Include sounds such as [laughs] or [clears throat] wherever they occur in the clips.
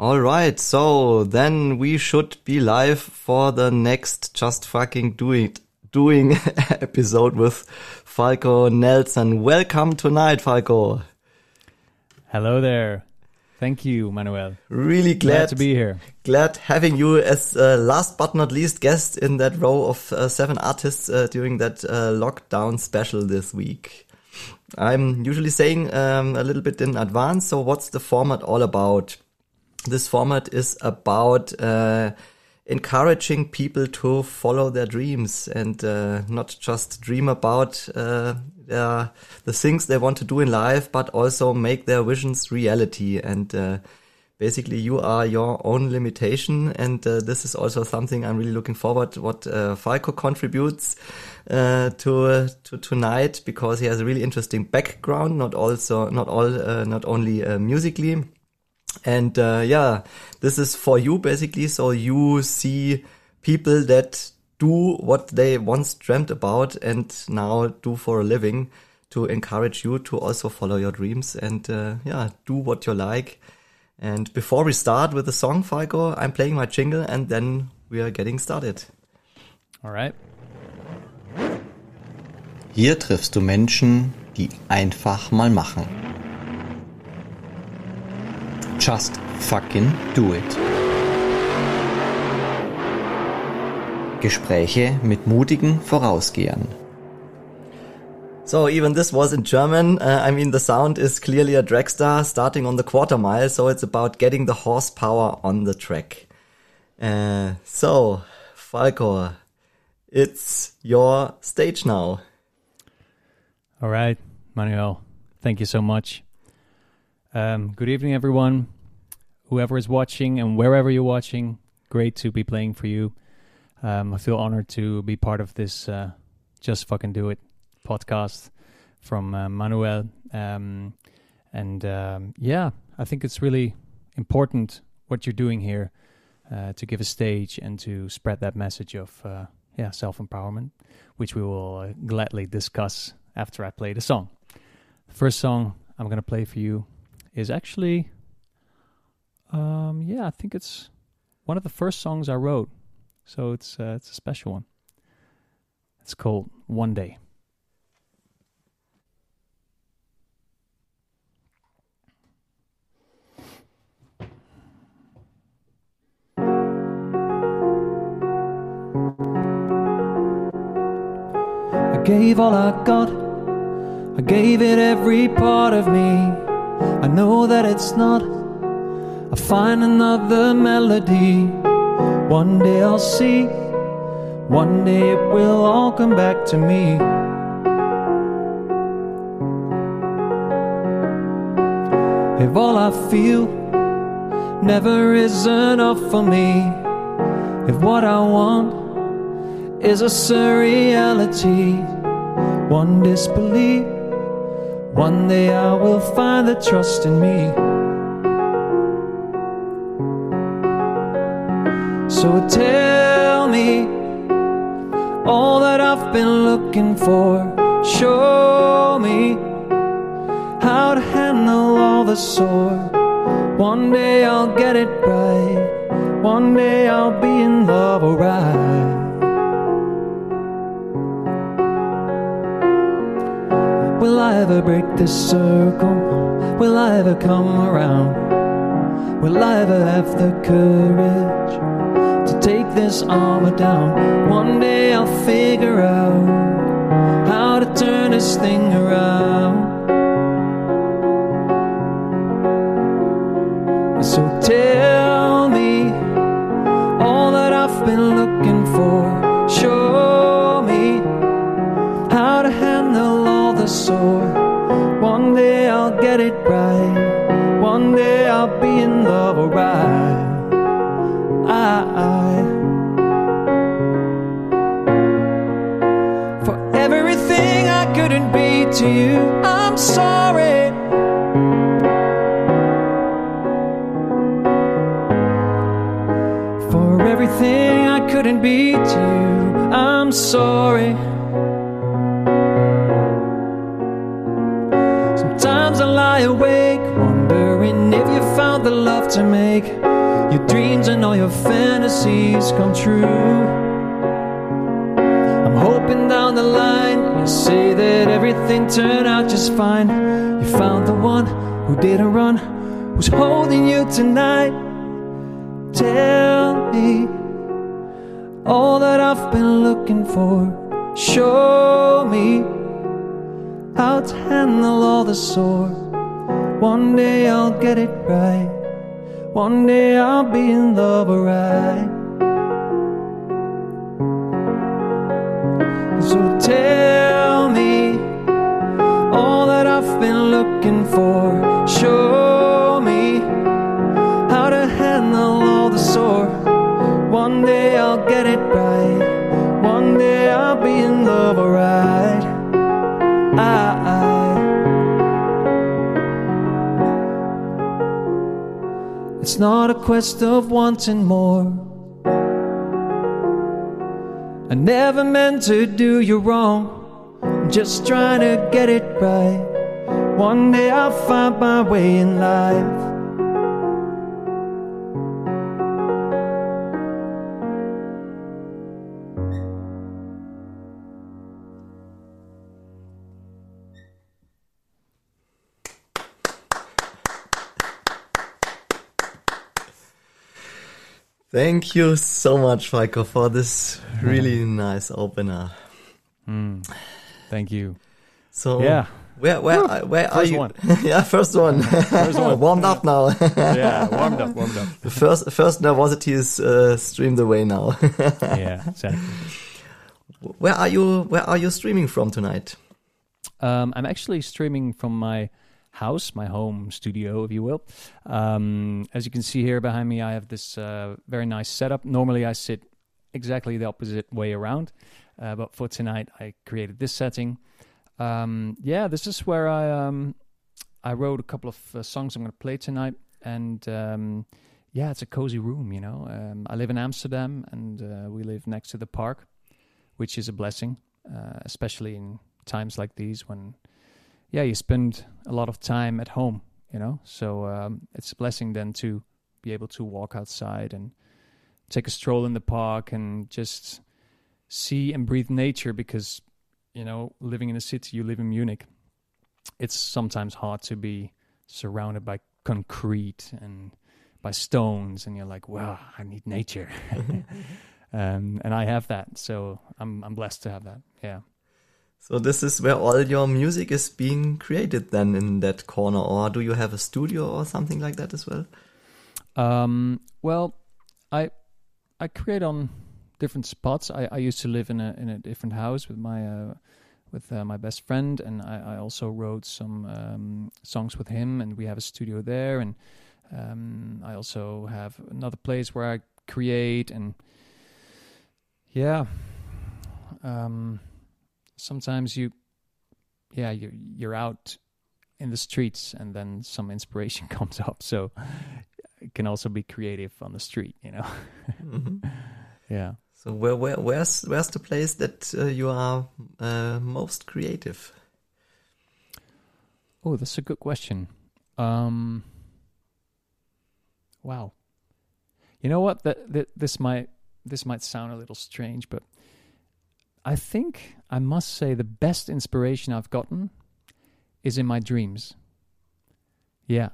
All right, so then we should be live for the next Just Fucking Do It doing [laughs] episode with Falko Nelson. Welcome tonight, Falko. Hello there. Thank you, Manuel. Really glad, glad to be here. Glad having you as uh, last but not least guest in that row of uh, seven artists uh, during that uh, lockdown special this week. I'm usually saying um, a little bit in advance. So, what's the format all about? This format is about uh, encouraging people to follow their dreams and uh, not just dream about uh, the things they want to do in life, but also make their visions reality. And uh, basically, you are your own limitation. And uh, this is also something I'm really looking forward what uh, Falko contributes to to tonight because he has a really interesting background, not also not all not only musically and uh, yeah, this is for you basically. So you see people that do what they once dreamt about and now do for a living to encourage you to also follow your dreams and uh, yeah, do what you like. And before we start with the song, Falko, I'm playing my jingle and then we are getting started. All right. Hier triffst du Menschen, die einfach mal machen. Just fucking do it. Gespräche mit mutigen Vorausgehern. So even this was in German. Uh, I mean, the sound is clearly a dragster starting on the quarter mile, so it's about getting the horsepower on the track. Uh, so, Falko, it's your stage now. All right, Manuel, thank you so much. Um, good evening, everyone. Whoever is watching and wherever you're watching, great to be playing for you. Um, I feel honored to be part of this uh, Just Fucking Do It podcast from uh, Manuel. Um, and um, yeah, I think it's really important what you're doing here uh, to give a stage and to spread that message of uh, yeah self empowerment, which we will uh, gladly discuss after I play the song. The first song I'm going to play for you is actually, um, yeah, I think it's one of the first songs I wrote. So it's uh, it's a special one. It's called One Day. I gave all I got. I gave it every part of me. I know that it's not. I'll find another melody. One day I'll see. One day it will all come back to me. If all I feel never is enough for me, if what I want is a surreality, one disbelief one day I will find the trust in me. So tell me all that I've been looking for. Show me how to handle all the sore. One day I'll get it right. One day I'll be in love, alright. Will I ever break this circle? Will I ever come around? Will I ever have the courage to take this armor down? One day I'll figure out how to turn this thing around. So tell I, for everything I couldn't be to you, I'm sorry. For everything I couldn't be to you, I'm sorry. Sometimes I lie awake, wondering if you found the love to make all your fantasies come true. I'm hoping down the line you say that everything turned out just fine. You found the one who didn't run, who's holding you tonight. Tell me all that I've been looking for. Show me how to handle all the sore. One day I'll get it right. One day I'll be in love, alright. Quest of wanting more. I never meant to do you wrong. I'm just trying to get it right. One day I'll find my way in life. Thank you so much, Falko, for this really nice opener. Mm. Thank you. So yeah, where where Woo. where first are you? One. [laughs] yeah, first one. [laughs] First one. [laughs] warmed up now. yeah, warmed up, warmed up. The first first nervosity is uh, streamed away now. yeah, exactly. Where are you? Where are you streaming from tonight? Um, I'm actually streaming from my house, my home studio, if you will. Um, as you can see here behind me, I have this uh, very nice setup. Normally, I sit exactly the opposite way around, uh, but for tonight, I created this setting. Um, yeah, this is where I um, I wrote a couple of uh, songs I'm going to play tonight, and um, yeah, it's a cozy room. You know, um, I live in Amsterdam, and uh, we live next to the park, which is a blessing, uh, especially in times like these when yeah, you spend a lot of time at home, you know. So um, it's a blessing then to be able to walk outside and take a stroll in the park and just see and breathe nature because you know living in a city you live in munich it's sometimes hard to be surrounded by concrete and by stones and you're like wow i need nature [laughs] [laughs] um, and i have that so i'm i'm blessed to have that yeah so this is where all your music is being created then in that corner, or do you have a studio or something like that as well? Um, well, I I create on different spots. I, I used to live in a in a different house with my uh, with uh, my best friend, and I, I also wrote some um, songs with him, and we have a studio there. And um, I also have another place where I create, and yeah. Um, sometimes you yeah you you're out in the streets and then some inspiration [laughs] comes up. So it can also be creative on the street you know? Mm-hmm. [laughs] yeah. So where, where where's where's the place that uh, you are uh, most creative? Oh that's a good question. Um wow. You know what? That, that this might this might sound a little strange but I think I must say the best inspiration I've gotten is in my dreams. Yeah.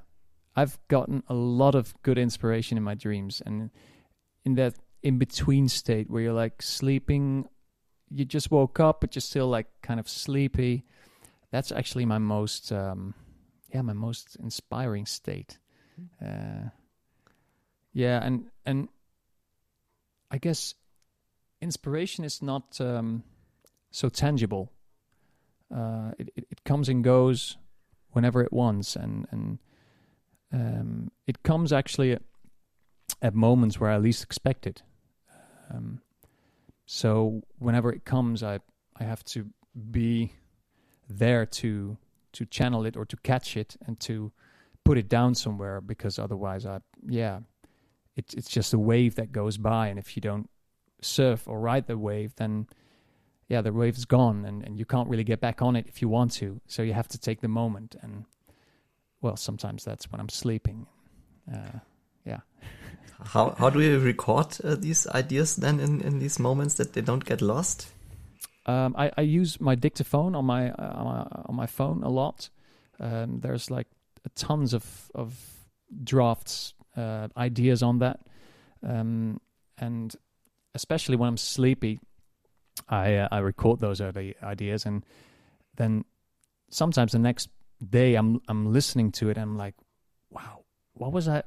I've gotten a lot of good inspiration in my dreams and in that in between state where you're like sleeping you just woke up but you're still like kind of sleepy that's actually my most um yeah my most inspiring state uh yeah and and i guess inspiration is not um, so tangible. Uh, it, it, it comes and goes whenever it wants, and and um, it comes actually at, at, moments where I least expect it. Um, so whenever it comes, I I have to be there to to channel it or to catch it and to put it down somewhere because otherwise I yeah it's it's just a wave that goes by and if you don't surf or ride the wave, then yeah, the wave's gone and, and you can't really get back on it if you want to. So you have to take the moment. And well, sometimes that's when I'm sleeping. Uh, yeah. [laughs] how how do you record uh, these ideas then in in these moments that they don't get lost? Um, I, I use my dictaphone on my uh, on my, on my phone a lot. Um, there's like tons of of drafts, uh, ideas on that, um, and especially when I'm sleepy, I uh, I record those early ideas, and then sometimes the next day I'm I'm listening to it, and I'm like, wow, what was I?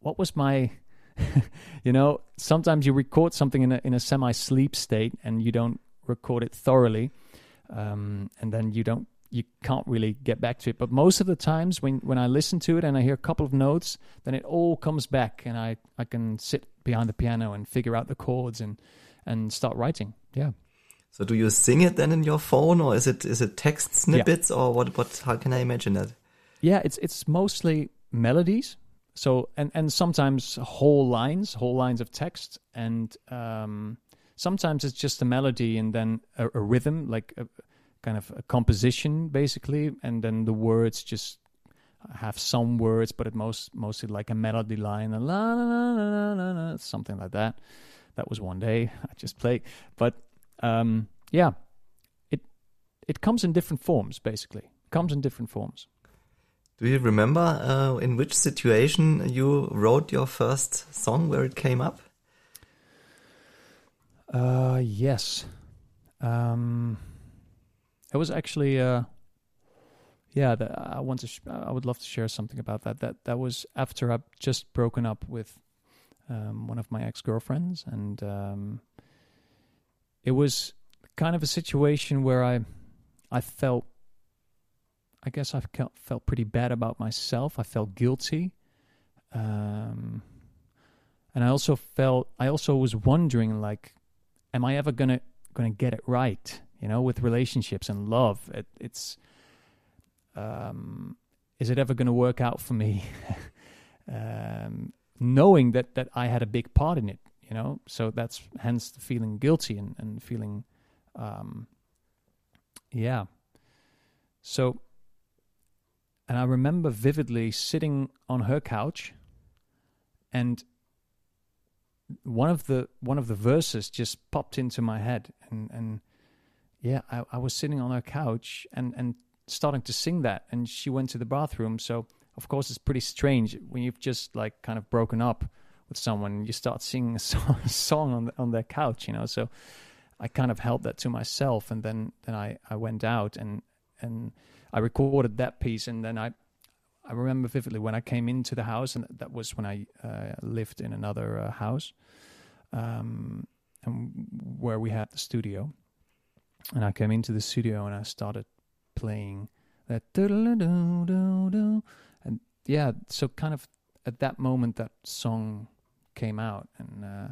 What was my [laughs] you know, sometimes you record something in a in a semi sleep state and you don't record it thoroughly, um, and then you don't you can't really get back to it. But most of the times when when I listen to it and I hear a couple of notes, then it all comes back and I I can sit behind the piano and figure out the chords and and start writing. Yeah. So do you sing it then in your phone, or is it is it text snippets, yeah. or what? What? How can I imagine that? Yeah, it's it's mostly melodies. So and and sometimes whole lines, whole lines of text, and um, sometimes it's just a melody and then a, a rhythm, like a kind of a composition, basically, and then the words just have some words, but it most mostly like a melody line, a la la la la la, something like that. That was one day [laughs] I just played, but um, yeah, it it comes in different forms, basically. It comes in different forms. Do you remember uh, in which situation you wrote your first song where it came up? Uh, yes. Um, it was actually, uh, yeah. The, I want to. I would love to share something about that. That that was after I've just broken up with um, one of my ex girlfriends, and um, it was kind of a situation where I, I felt I guess I felt pretty bad about myself. I felt guilty. Um, and I also felt, I also was wondering, like, am I ever gonna gonna get it right? You know, with relationships and love, it, it's, um, is it ever gonna work out for me? [laughs] um, knowing that that I had a big part in it, you know, so that's hence the feeling guilty and and feeling, um, yeah. So and I remember vividly sitting on her couch and one of the one of the verses just popped into my head and and yeah I, I was sitting on her couch and and starting to sing that and she went to the bathroom so of course it's pretty strange when you've just like kind of broken up with someone you start singing a [laughs] song, a song on on their couch you know so I kind of held that to myself and then then I I went out and and I recorded that piece, and then I I remember vividly when I came into the house, and that was when I uh, lived in another uh, house, um, and where we had the studio. And I came into the studio and I started playing that, and yeah, so kind of at that moment that song came out, and uh,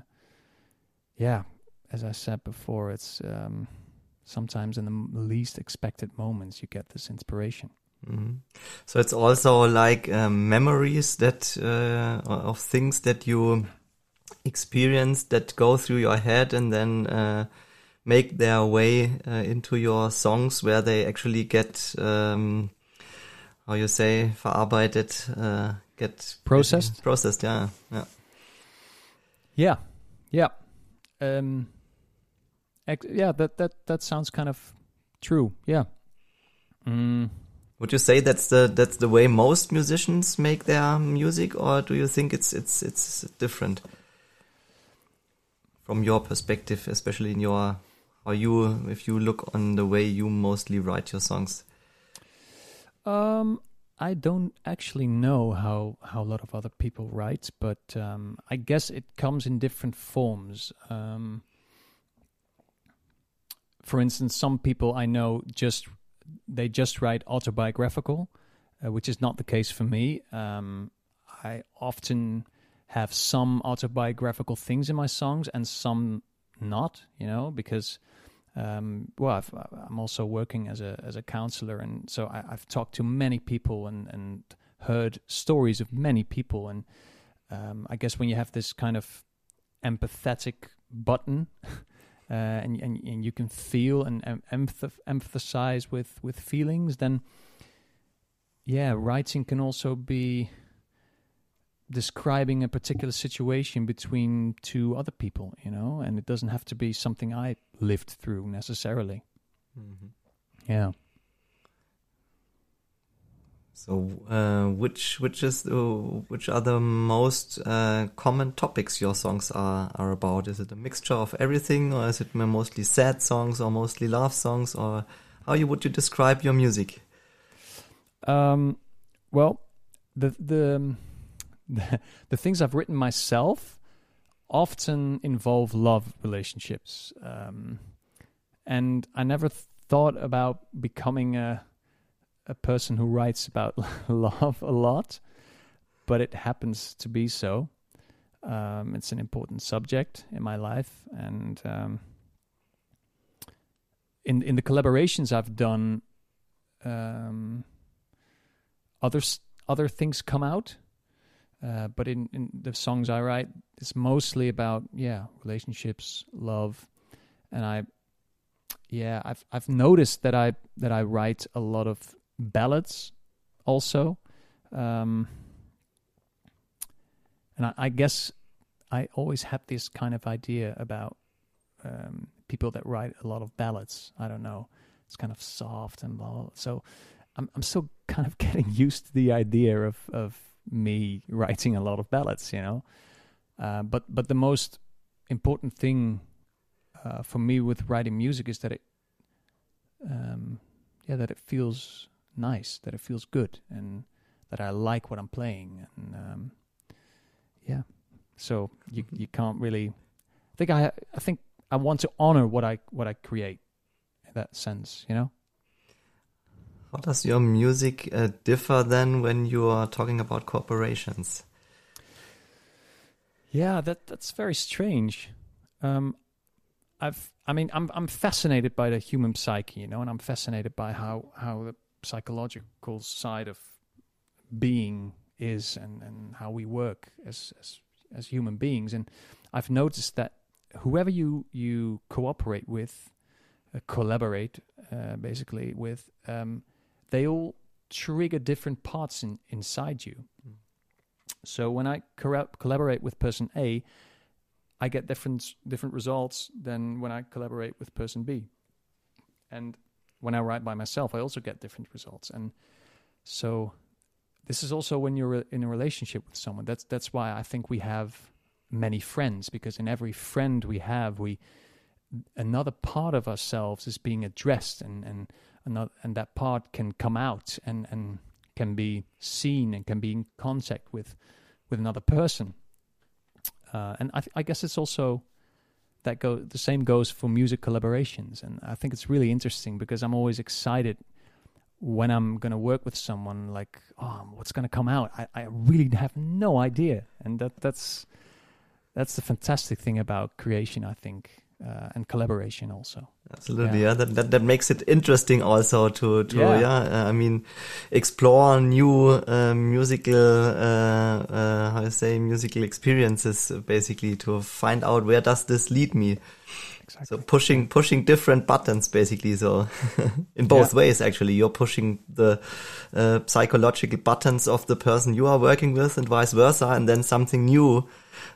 yeah, as I said before, it's. Um, sometimes in the least expected moments you get this inspiration. Mm-hmm. So it's also like um, memories that uh, of things that you experience that go through your head and then uh, make their way uh, into your songs, where they actually get um, how you say verarbeitet, uh, get processed. processed, yeah, yeah, yeah, yeah. Um, yeah, that that that sounds kind of true. Yeah. Mm. Would you say that's the that's the way most musicians make their music, or do you think it's it's it's different from your perspective, especially in your how you if you look on the way you mostly write your songs? Um, I don't actually know how how a lot of other people write, but um, I guess it comes in different forms. Um, for instance, some people I know just they just write autobiographical, uh, which is not the case for me. Um, I often have some autobiographical things in my songs and some not, you know, because um, well, i am also working as a as a counselor, and so I, have talked to many people and and heard stories of many people, and um, I guess when you have this kind of empathetic button [laughs] uh, and, and and you can feel and empathize with with feelings, then yeah, writing can also be describing a particular situation between two other people, you know, and it doesn't have to be something I lived through necessarily. Mm-hmm. Yeah. So, uh, which which is uh, which are the most uh, common topics your songs are are about? Is it a mixture of everything, or is it mostly sad songs, or mostly love songs, or how you would you describe your music? Um, well, the the [laughs] the, things I've written myself often involve love relationships, um, and I never thought about becoming a a person who writes about [laughs] love a lot, but it happens to be so. Um, it's an important subject in my life, and um, in in the collaborations I've done, um, other other things come out. Uh, but in, in the songs I write, it's mostly about yeah relationships, love, and I yeah I've I've noticed that I that I write a lot of ballads also. Um, and I, I, guess I always had this kind of idea about um, people that write a lot of ballads. I don't know. It's kind of soft and blah. blah. So I'm I'm still [laughs] kind of getting used to the idea of of me [laughs] writing a lot of ballads, you know. Uh, but but the most important thing uh, for me with writing music is that it um, yeah that it feels nice, that it feels good, and that I like what I'm playing. And um, yeah, so you you can't really. I think I I think I want to honor what I what I create in that sense, you know. How does your music uh, differ then when you are talking about corporations? Yeah, that that's very strange. Um, I've, I mean, I'm I'm fascinated by the human psyche, you know, and I'm fascinated by how how the psychological side of being is and, and how we work as, as as human beings. And I've noticed that whoever you you cooperate with, uh, collaborate uh, basically with, um, they all trigger different parts in, inside you. So when I collaborate with person A, I get different different results than when I collaborate with person B. And when I write by myself, I also get different results. And so this is also when you're in a relationship with someone. That's that's why I think we have many friends because in every friend we have, we another part of ourselves is being addressed, and and another, and that part can come out and and can be seen and can be in contact with with another person. Uh, and I, I guess it's also that go the same goes for music collaborations. And i think it's really interesting because i'm always excited when i'm going to work with someone like oh what's going to come out? I, I really have no idea. And that that's that's the fantastic thing about creation i think uh, and collaboration also. Absolutely, yeah. yeah. That, that that makes it interesting also to to yeah. yeah uh, I mean, explore new uh, musical uh, uh, how to say musical experiences basically to find out where does this lead me. Exactly. So pushing pushing different buttons basically. So [laughs] in both yeah. ways actually, you're pushing the uh, psychological buttons of the person you are working with, and vice versa, and then something new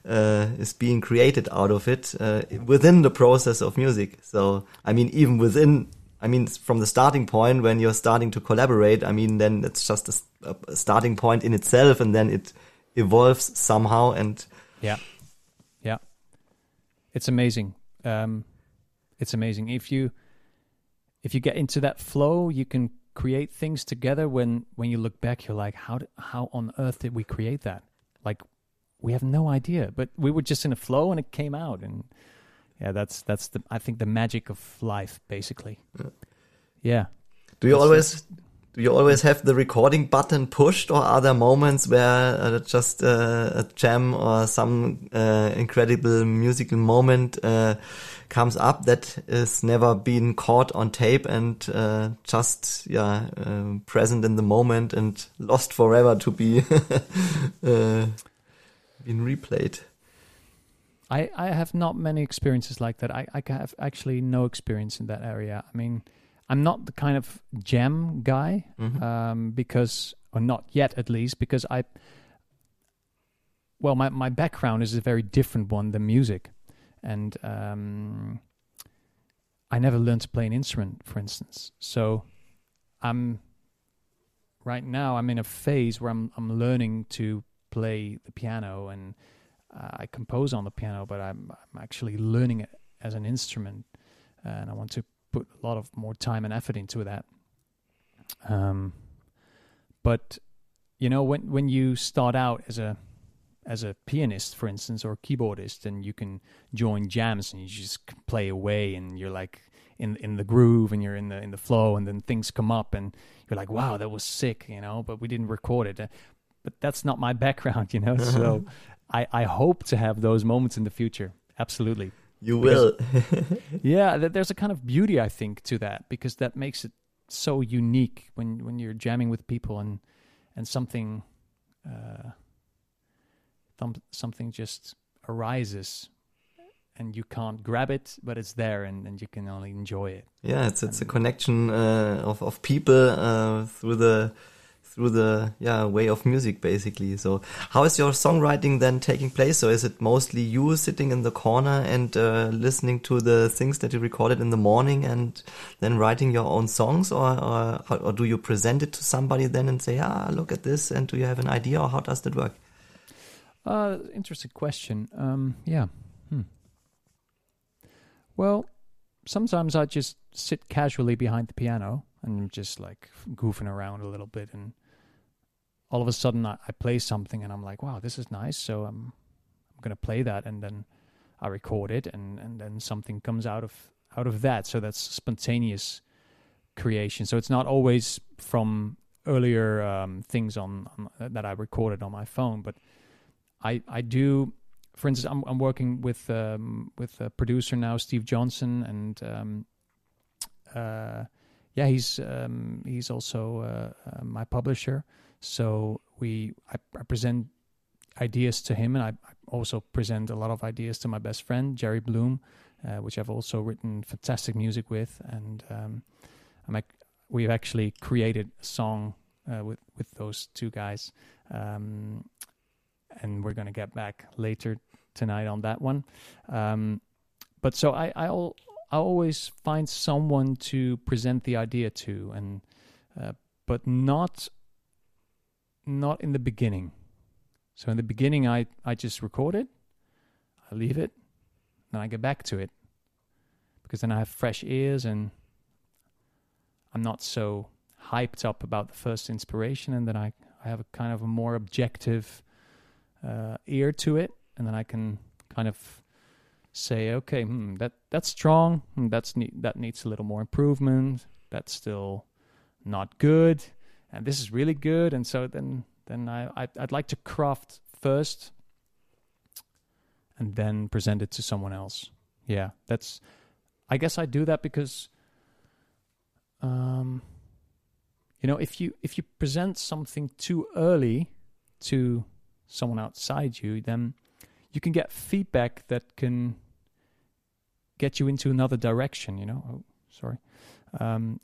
uh, is being created out of it uh, within the process of music. So, I mean, even within, I mean, from the starting point when you're starting to collaborate, I mean, then it's just a, a starting point in itself, and then it evolves somehow. And yeah, yeah, it's amazing. Um, it's amazing if you if you get into that flow, you can create things together. When when you look back, you're like, how how on earth did we create that? Like we have no idea, but we were just in a flow and it came out. And yeah, that's that's the I think the magic of life, basically. Yeah. Do you that's always do you always have the recording button pushed, or are there moments where uh, just uh, a jam or some uh, incredible musical moment uh, comes up that is never been caught on tape and uh, just yeah uh, present in the moment and lost forever to be [laughs] been replayed. I, I have not many experiences like that. I, I have actually no experience in that area. I mean, I'm not the kind of jam guy mm-hmm. um, because, or not yet at least, because I well, my my background is a very different one than music, and um, I never learned to play an instrument, for instance. So I'm right now I'm in a phase where I'm I'm learning to play the piano and uh, I compose on the piano, but I'm I'm actually learning it as an instrument, and I want to put a lot of more time and effort into that. Um, but you know when when you start out as a as a pianist, for instance, or keyboardist, and you can join jams and you just play away, and you're like in in the groove, and you're in the in the flow, and then things come up, and you're like, wow, that was sick, you know, but we didn't record it. But that's not my [laughs] background, you know. so I I hope to have those moments in the future. Absolutely. You will. [laughs] [laughs] yeah, there's a kind of beauty I think to that because that makes it so unique when when you're jamming with people and and something. Uh, something just arises and you can't grab it, but it's there and, and you can only enjoy it. Yeah, it's it's a connection uh, of of people uh, through the through the yeah way of music basically. So how is your songwriting then taking place? So is it mostly you sitting in the corner and uh, listening to the things that you recorded in the morning and then writing your own songs, or or, or do you present it to somebody then and say, ah, look at this, and do you have an idea, or how does that work? Uh, interesting question. Um, yeah. Hmm. Well, sometimes I just sit casually behind the piano and just like goofing around a little bit, and all of a sudden I, I play something, and I'm like, "Wow, this is nice." So I'm I'm gonna play that, and then I record it, and and then something comes out of out of that. So that's spontaneous creation. So it's not always from earlier um, things on, on that I recorded on my phone, but I I do. For instance, I'm I'm working with um, with a producer now, Steve Johnson, and um, uh, yeah, he's um, he's also uh, uh, my publisher. So we I, I, present ideas to him, and I, I, also present a lot of ideas to my best friend Jerry Bloom, uh, which I've also written fantastic music with, and um, I'm we've actually created a song uh, with with those two guys. Um, and we're going to get back later tonight on that one. Um, but so I, I'll I always find someone to present the idea to, and uh, but not not in the beginning. So in the beginning, I I just record it, I leave it, then I go back to it because then I have fresh ears and I'm not so hyped up about the first inspiration, and then I I have a kind of a more objective uh, ear to it, and then I can kind of say, okay, hmm, that that's strong. Hmm, that's ne- that needs a little more improvement. That's still not good, and this is really good. And so then then I I'd, I'd like to craft first, and then present it to someone else. Yeah, that's. I guess I do that because, um, you know, if you if you present something too early to someone outside you, then you can get feedback that can get you into another direction. You know, oh, sorry, um,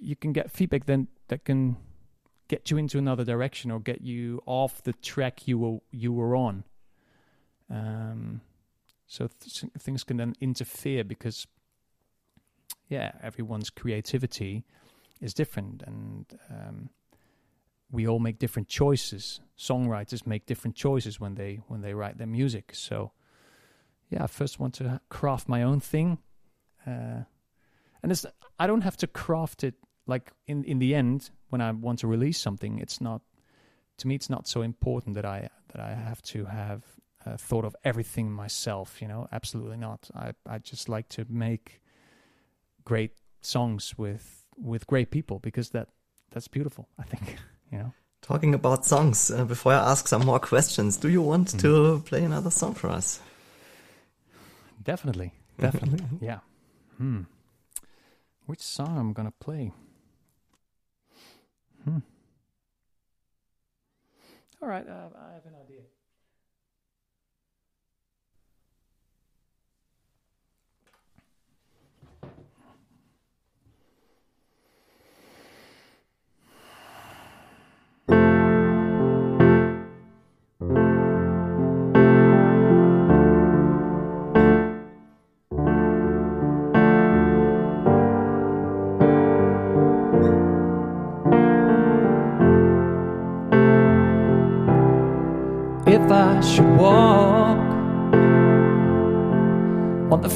you can get feedback then that can get you into another direction or get you off the track you were you were on. Um, so th- things can then interfere because, yeah, everyone's creativity is different, and um, we all make different choices. Songwriters make different choices when they when they write their music. So, yeah, I first want to craft my own thing, uh, and it's I don't have to craft it like in in the end when I want to release something. It's not to me. It's not so important that I that I have to have uh, thought of everything myself. You know, absolutely not. I I just like to make great songs with with great people because that that's beautiful. I think. [laughs] you know. Talking about songs, uh, before I ask some more questions, do you want mm. to play another song for us? Definitely, [laughs] definitely, yeah. Hmm. Which song I'm gonna play? Hmm. All right, uh, I have an idea.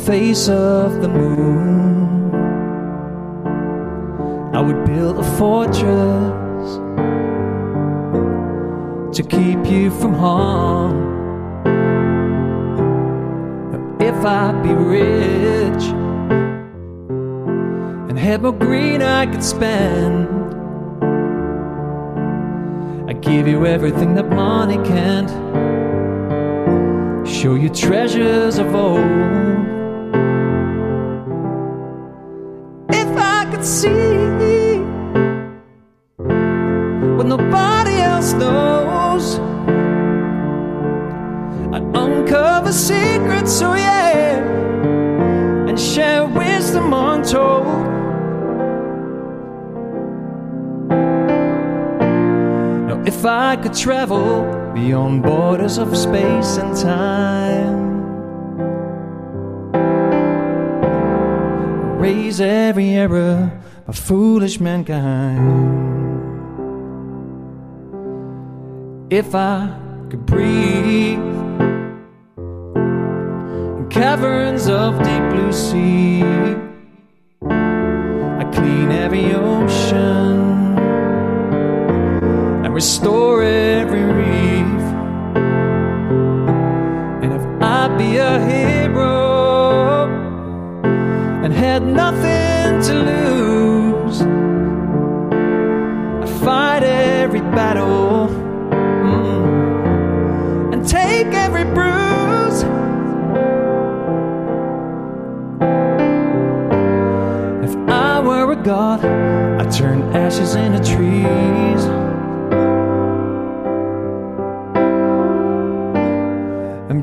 Face of the moon. I would build a fortress to keep you from harm. If I be rich and had more green I could spend, I'd give you everything that money can't. Show you treasures of old. I could travel beyond borders of space and time, raise every error of foolish mankind. If I could breathe in caverns of deep blue sea, I clean every ocean restore every reef. And if I be a hero and had nothing to lose, I fight every battle mm, and take every bruise. If I were a god, I'd turn ashes into trees.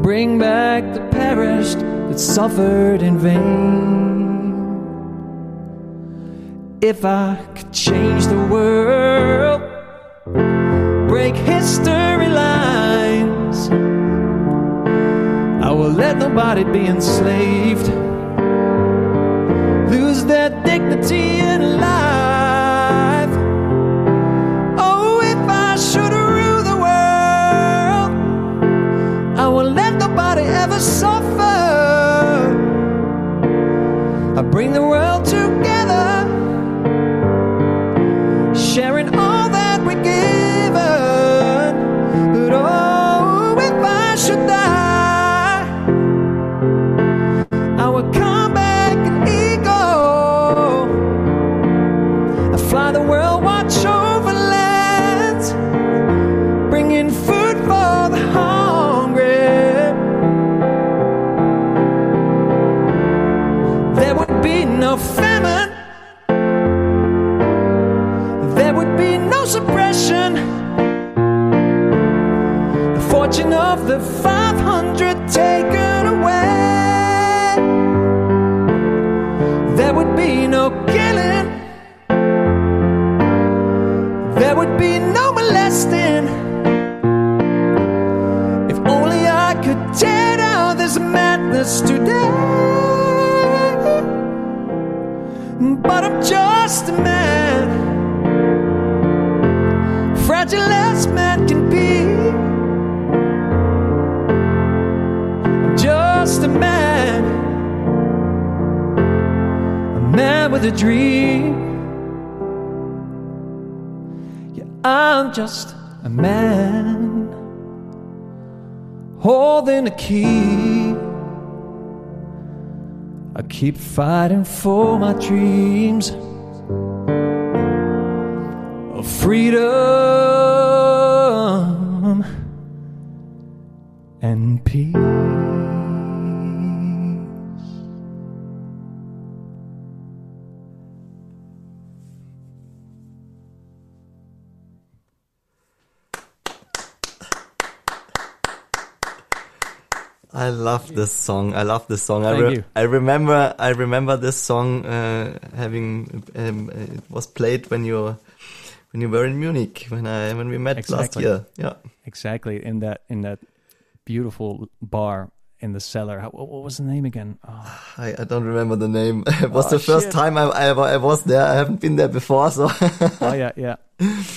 Bring back the perished that suffered in vain. If I could change the world, break history lines, I will let nobody be enslaved, lose their dignity and life. I bring the world a dream. Yeah, I'm just a man holding a key. I keep fighting for my dreams of freedom and peace. I love this song. I love this song. I, Thank re- you. I remember. I remember this song uh, having um, it was played when you when you were in Munich when I when we met last year. Yeah, Exactly in that in that beautiful bar in the cellar. How, what what was the name again? Oh, I, I don't remember the name. [laughs] it was Oh, the first shit. time I, I I was there. I haven't been there before, so [laughs] oh yeah, yeah.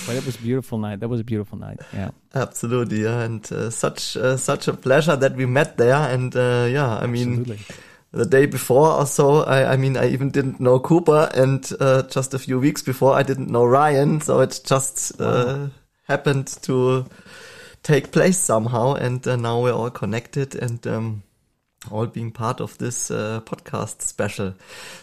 But it was a beautiful night. That was a beautiful night. Yeah. absolutely. Yeah, and uh, such uh, such a pleasure that we met there. And uh, yeah, I mean. Absolutely. the day before or so, I, I mean, I even didn't know Cooper, and uh, just a few weeks before, I didn't know Ryan. So it just uh, happened to take place somehow, and uh, now we're all connected and um, all being part of this uh, podcast special.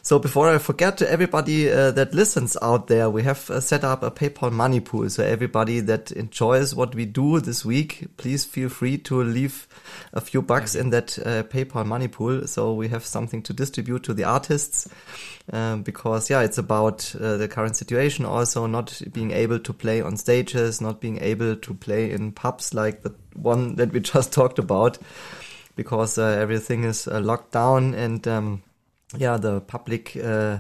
So before I forget to everybody uh, that listens out there, we have uh, set up a PayPal money pool. So everybody that enjoys what we do this week, please feel free to leave a few bucks in that uh, PayPal money pool. So we have something to distribute to the artists. Um, because yeah, it's about uh, the current situation. Also, not being able to play on stages, not being able to play in pubs like the one that we [laughs] just talked about because uh, everything is uh, locked down and um, yeah, the public uh,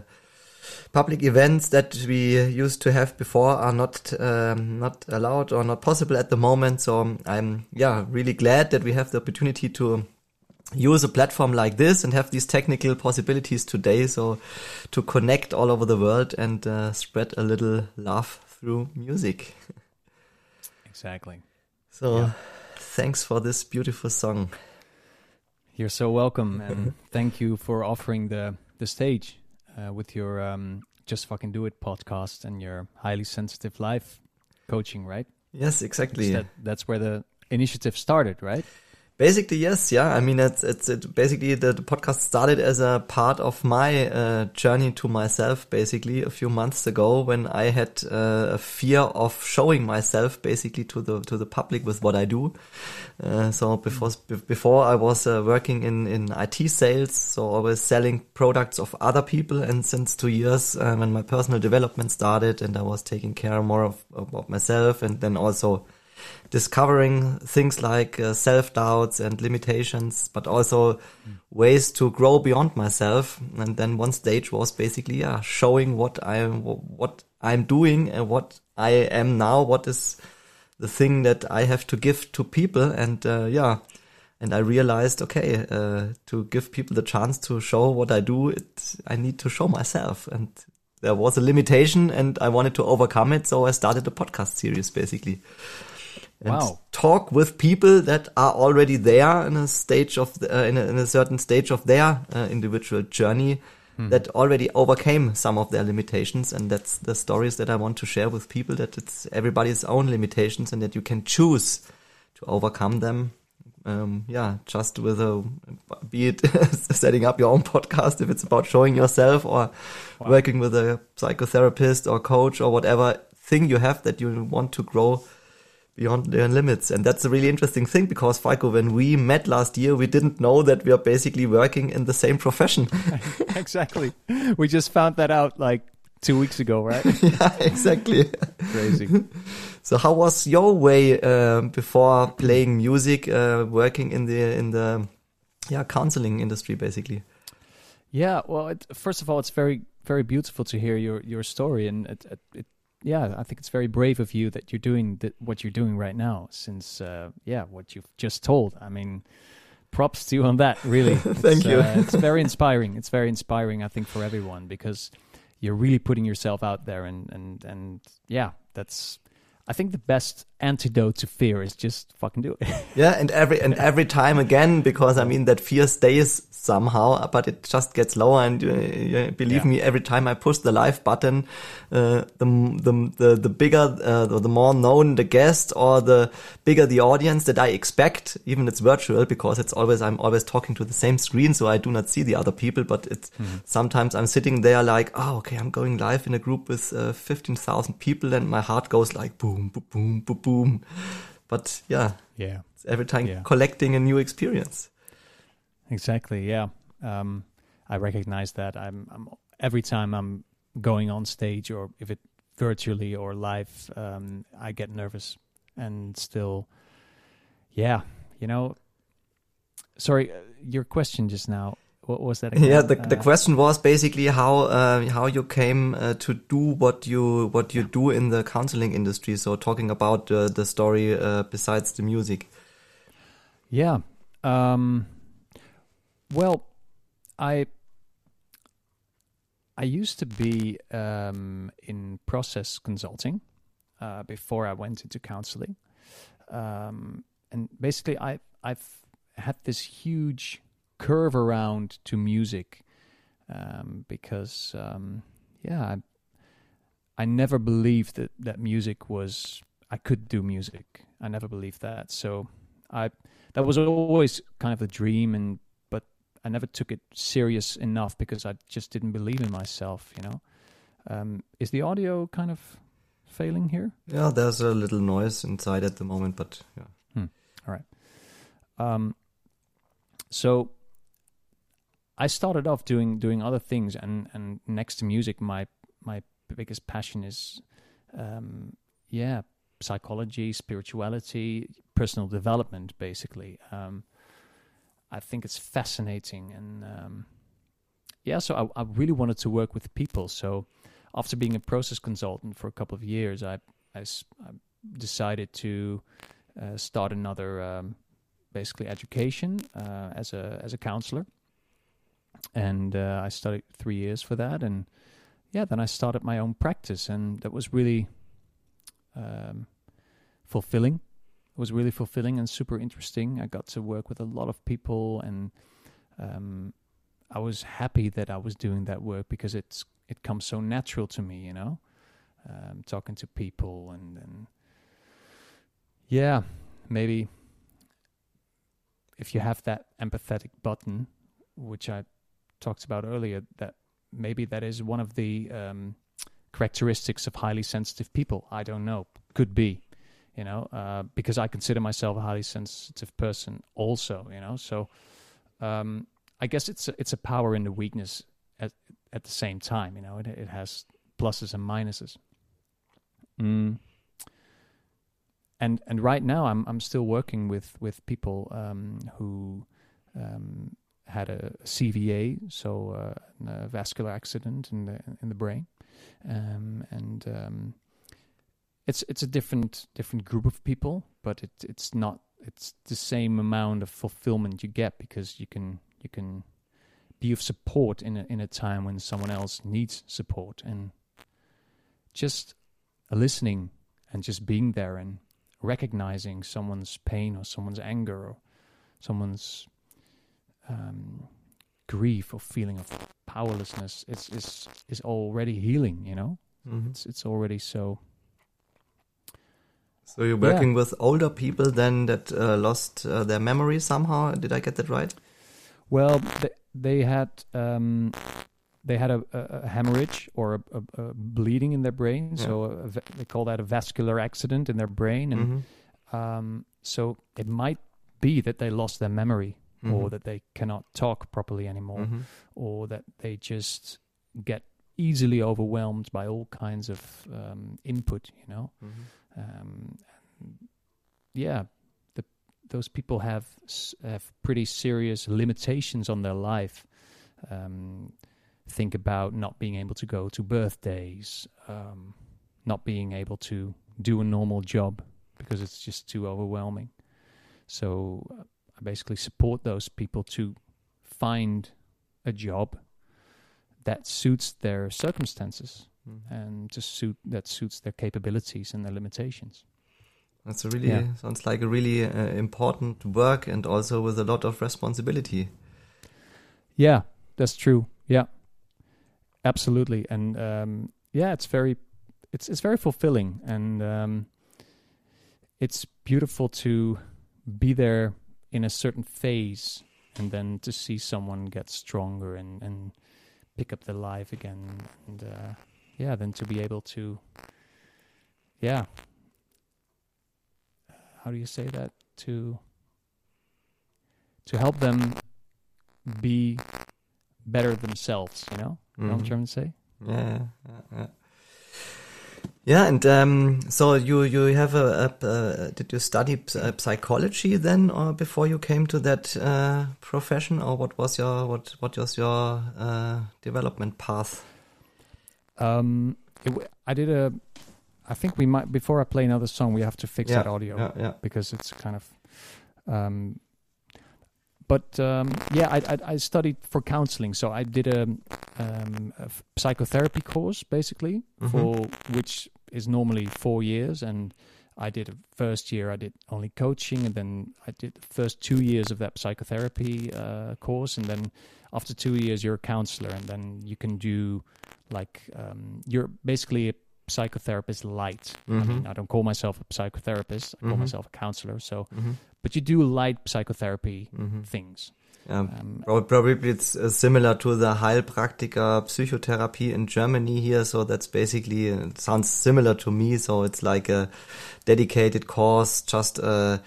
public events that we used to have before are not um, not allowed or not possible at the moment. So I'm yeah really glad that we have the opportunity to use a platform like this and have these technical possibilities today. So to connect all over the world and uh, spread a little love through music. [laughs] Exactly. So Yeah. thanks for this beautiful song. You're so welcome, [laughs] and thank you for offering the the stage uh, with your um, "Just Fucking Do It" podcast and your highly sensitive life coaching. Right? Yes, exactly. That, that's where the initiative started, right? Basically, yes, yeah. I mean, it's it's it basically the, the podcast started as a part of my uh, journey to myself. Basically, a few months ago, when I had uh, a fear of showing myself, basically to the to the public with what I do. Uh, so before before I was uh, working in in IT sales, so I was selling products of other people. And since two years, uh, when my personal development started, and I was taking care more of about myself, and then also discovering things like uh, self doubts and limitations, but also ways to grow beyond myself. And then one stage was basically yeah, showing what I'm what I'm doing and what I am now. What is the thing that I have to give to people? And uh, yeah. And I realized, okay, uh, to give people the chance to show what I do, it, I need to show myself. And there was a limitation and I wanted to overcome it. So I started a podcast series basically and Wow. talk with people that are already there in a stage of the, uh, in, a, in a certain stage of their uh, individual journey that already overcame some of their limitations. And that's the stories that I want to share with people that it's everybody's own limitations and that you can choose to overcome them. Um, yeah just with a be it [laughs] setting up your own podcast if it's about showing yourself or working with a psychotherapist or coach or whatever thing you have that you want to grow beyond their limits. And that's a really interesting thing because Falko, when we met last year, we didn't know that we are basically working in the same profession. [laughs] exactly. We just found that out like two weeks ago, right? [laughs] yeah, exactly. Crazy. [laughs] So how was your way um, before playing music, uh, working in the in the yeah counseling industry, basically? Yeah, well, it, first of all, it's very, very beautiful to hear your your story, and it, it, it yeah, I think it's very brave of you that you're doing th- what you're doing right now. Since uh, yeah, what you've just told, I mean, props to you on that. Really, [laughs] Thank you. Uh, it's very [laughs] inspiring. It's very inspiring, I think, for everyone because you're really putting yourself out there, and and and yeah, that's. I think the best antidote to fear is just fucking do it. Yeah, and every and [laughs] every time again, because I mean that fear stays somehow, but it just gets lower. And uh, believe Yeah. me, every time I push the live button, uh, the the the the bigger, uh, the, more known the guest, or the bigger the audience that I expect. Even it's virtual because it's always I'm always talking to the same screen, so I do not see the other people. But it's sometimes I'm sitting there like, oh, okay, I'm going live in a group with uh, fifteen thousand people, and my heart goes like boom, boom, boom, boom, boom. But yeah, yeah. it's every time Yeah. collecting a new experience. Exactly. Yeah. Um, I recognize that. I'm, I'm every time I'm going on stage, or if it virtually or live, um, I get nervous and still. Yeah, you know. Sorry, uh, your question just now. What was that? Again? Yeah, the, the Uh, question was basically how uh, how you came uh, to do what you what you do in the counseling industry. So talking about uh, the story uh, besides the music. Yeah. Um, well, I I used to be um, in process consulting uh, before I went into counseling, um, and basically I I've had this huge curve around to music um, because um, yeah, I, I never believed that that music was I could do music. I never believed that. So I that was always kind of the dream and I never took it serious enough because I just didn't believe in myself, you know. Um, is the audio kind of failing here? Yeah, there's a little noise inside at the moment, but yeah. Hmm. All right. Um, so I started off doing doing other things, and and next to music, my my biggest passion is, um, yeah, psychology, spirituality, personal development. Basically, um, I think it's fascinating, and um, yeah, so I, I really wanted to work with people. So after being a process consultant for a couple of years, I I, I decided to uh, start another um, basically education uh, as a as a counselor and uh, I studied three years for that, and yeah, then I started my own practice, and that was really um, fulfilling. It was really fulfilling and super interesting. I got to work with a lot of people, and um, I was happy that I was doing that work because it's it comes so natural to me, you know, um, talking to people, and, and yeah, maybe if you have that empathetic button, which I talked about earlier, that maybe that is one of the um, characteristics of highly sensitive people. I don't know. Could be, you know, uh, because I consider myself a highly sensitive person also, you know. So um, I guess it's a, it's a power and a weakness at at the same time. You know, it it has pluses and minuses. Mm. And and right now I'm I'm still working with with people um, who um, had a CVA, so uh, a vascular accident in the in the brain, um, and um, it's it's a different different group of people, but it it's not it's the same amount of fulfillment you get because you can you can be of support in a in a time when someone else needs support and just listening and just being there and recognizing someone's pain or someone's anger or someone's um, grief or feeling of powerlessness is is is already healing. You know, Mhm. it's it's already so. So you're Yeah. working with older people then that uh, lost uh, their memory somehow. Did I get that right? Well, they, they had um, they had a, a, hemorrhage or a, a, a bleeding in their brain. So a, va- they call that a vascular accident in their brain, and Mhm. um, so it might be that they lost their memory or Mhm. that they cannot talk properly anymore. Mhm. or that they just get easily overwhelmed by all kinds of um, input, you know. Mhm. Um, yeah, the, those people have have pretty serious limitations on their life. Um, think about not being able to go to birthdays, um, not being able to do a normal job because it's just too overwhelming. So uh, I basically support those people to find a job that suits their circumstances Mhm. and to suit that suits their capabilities and their limitations. That's a really Yeah. sounds like a really uh, important work and also with a lot of responsibility. Yeah, that's true. Yeah, absolutely. And um, yeah, it's very, it's it's very fulfilling, and um, it's beautiful to be there in a certain phase, and then to see someone get stronger and and pick up the life again, and uh, yeah, then to be able to, yeah, how do you say that to to help them be better themselves, you know? You know what I'm Mhm. trying to say? Yeah, yeah, yeah. And um, so you you have a, a, uh did you study uh, psychology then, or before you came to that uh, profession, or what was your what what was your uh, development path? Um, it, I did a. I think we might before I play another song, we have to fix Yeah, that audio Yeah, yeah. because it's kind of. Um, but um, yeah, I, I I studied for counseling, so I did a, um, a psychotherapy course basically Mhm. for which is normally four years, and I did a first year, I did only coaching, and then I did the first two years of that psychotherapy uh, course, and then after two years, you're a counselor, and then you can do like um, you're basically a psychotherapist light. I Mhm. mean, I don't call myself a psychotherapist; I call Mhm. myself a counselor. So, Mhm. but you do light psychotherapy Mhm. things. Um, Um, Probably it's uh, similar to the Heilpraktiker psychotherapy in Germany here. So that's basically, it sounds similar to me. So it's like a dedicated course just uh,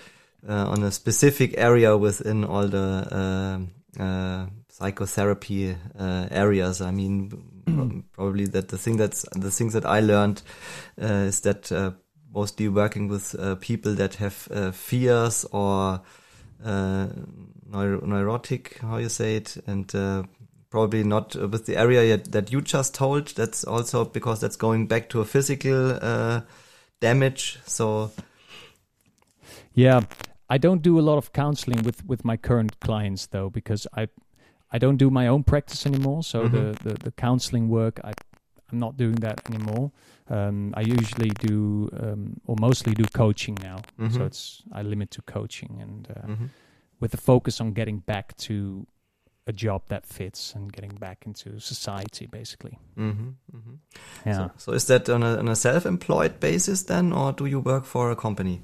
uh, on a specific area within all the uh, uh, psychotherapy uh, areas. I mean, probably that the thing that's the things that I learned uh, is that uh, mostly working with uh, people that have uh, fears or uh, neur- neurotic, how you say it, and uh, probably not with the area yet that you just told. That's also because that's going back to a physical uh, damage. So Yeah, I don't do a lot of counseling with with my current clients though because I I don't do my own practice anymore. So Mhm. the, the the counseling work I I'm not doing that anymore. Um, I usually do um, or mostly do coaching now. So Mhm. it's I limit to coaching and uh, mhm. With the focus on getting back to a job that fits and getting back into society basically. Mm-hmm, mm-hmm. Yeah. So, so is that on a, on a self-employed basis then, or do you work for a company?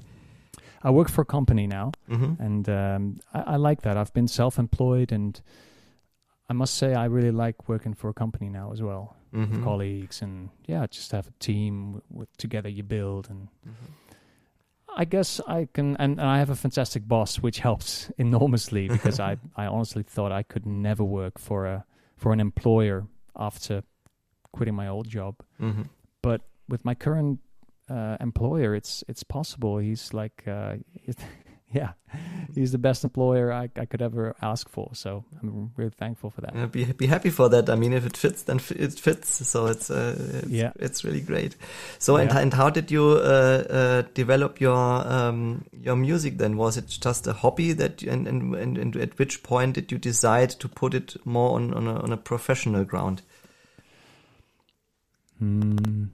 I work for a company now. hmm and um, I, I like that. I've been self-employed, and I must say I really like working for a company now as well, with colleagues, and yeah, just have a team together you build, and I guess I can, and, and I have a fantastic boss, which helps [laughs] enormously because I [laughs] I honestly thought I could never work for a for an employer after quitting my old job, hmm but with my current uh, employer, it's it's possible. He's like, uh, [laughs] [laughs] yeah, he's the best employer I, I could ever ask for. So I'm really thankful for that. Uh, be be happy for that. I mean, if it fits, then it fits. So it's uh, it's, Yeah. it's really great. So and Yeah. and how did you uh, uh, develop your um, your music? Then was it just a hobby that you, and, and and and at which point did you decide to put it more on on a, on a professional ground? Hmm.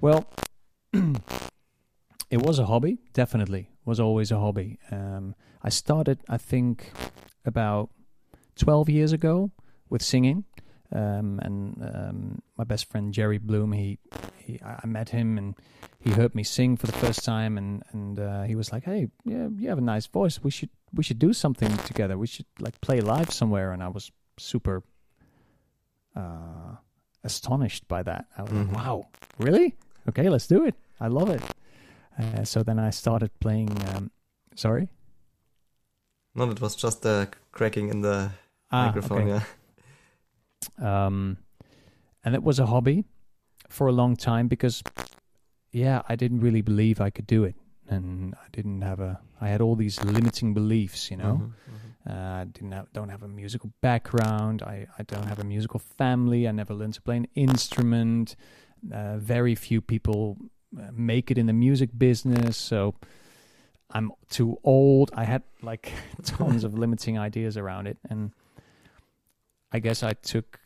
Well, [clears throat] it was a hobby. Definitely was always a hobby. Um, I started, I think, about twelve years ago with singing. Um, and um, my best friend Jerry Bloom, he, he, I met him and he heard me sing for the first time, and and uh, he was like, "Hey, yeah, you have a nice voice. We should we should do something together. We should like play live somewhere." And I was super uh, astonished by that. I was Mhm. like, "Wow, really? Okay, let's do it. I love it." Uh, so then I started playing. Um, sorry, No, it was just a cracking in the Ah, microphone. okay. Yeah. um, and it was a hobby for a long time because, yeah, I didn't really believe I could do it, and I didn't have a. I had all these limiting beliefs, you know. Mhm, mhm. Uh, I didn't have, don't have a musical background. I, I don't have a musical family. I never learned to play an instrument. Uh, very few people uh, make it in the music business. So I'm too old. I had like [laughs] tons of limiting ideas around it. And I guess I took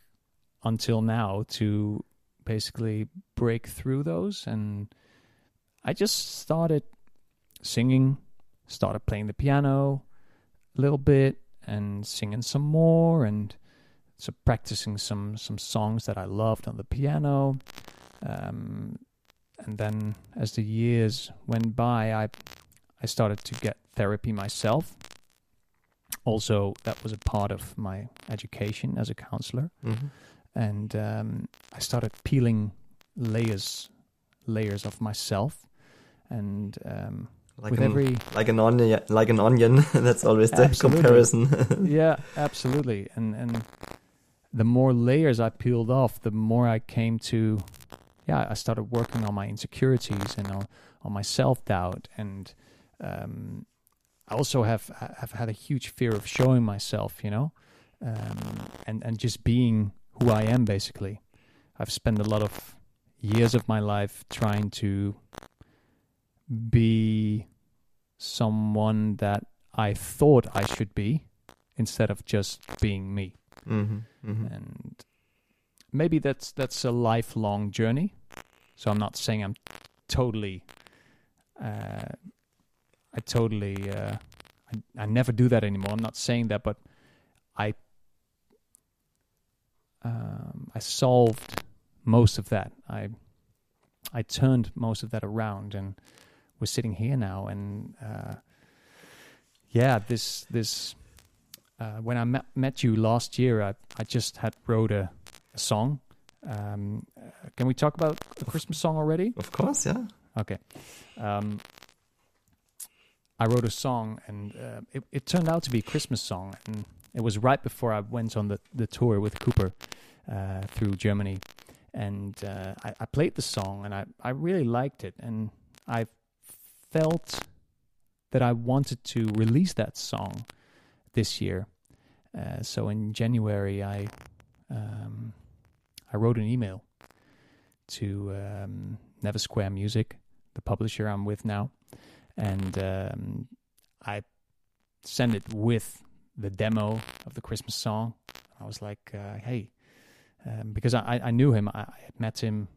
until now to basically break through those. And I just started singing, started playing the piano a little bit and singing some more and so practicing some some songs that I loved on the piano um, and then as the years went by I I started to get therapy myself also that was a part of my education as a counselor Mhm. and um, I started peeling layers layers of myself and um, Like with an, every like an onion, like an onion. [laughs] That's always the Absolutely. comparison. [laughs] yeah, absolutely. And and the more layers I peeled off, the more I came to yeah, I started working on my insecurities and on, on my self doubt and um I also have have had a huge fear of showing myself, you know, um, and and just being who I am. Basically, I've spent a lot of years of my life trying to be someone that I thought I should be instead of just being me. hmm hmm And maybe that's that's a lifelong journey. So I'm not saying I'm totally uh, I totally, uh, I, I never do that anymore. I'm not saying that, but I, um, I solved most of that. I, I turned most of that around, and we're sitting here now. And uh, yeah, this this uh, when I met, met you last year, I I just had wrote a, a song. Um, can we talk about a Christmas song already? Of course, yeah. Okay. Um, I wrote a song, and uh, it, it turned out to be a Christmas song, and it was right before I went on the, the tour with Cooper uh, through Germany, and uh, I, I played the song, and I, I really liked it, and I felt that I wanted to release that song this year. Uh, so in January, I um, I wrote an email to um, Never Square Music, the publisher I'm with now, and um, I sent it with the demo of the Christmas song. I was like, uh, "Hey," um, because I, I knew him. I, met him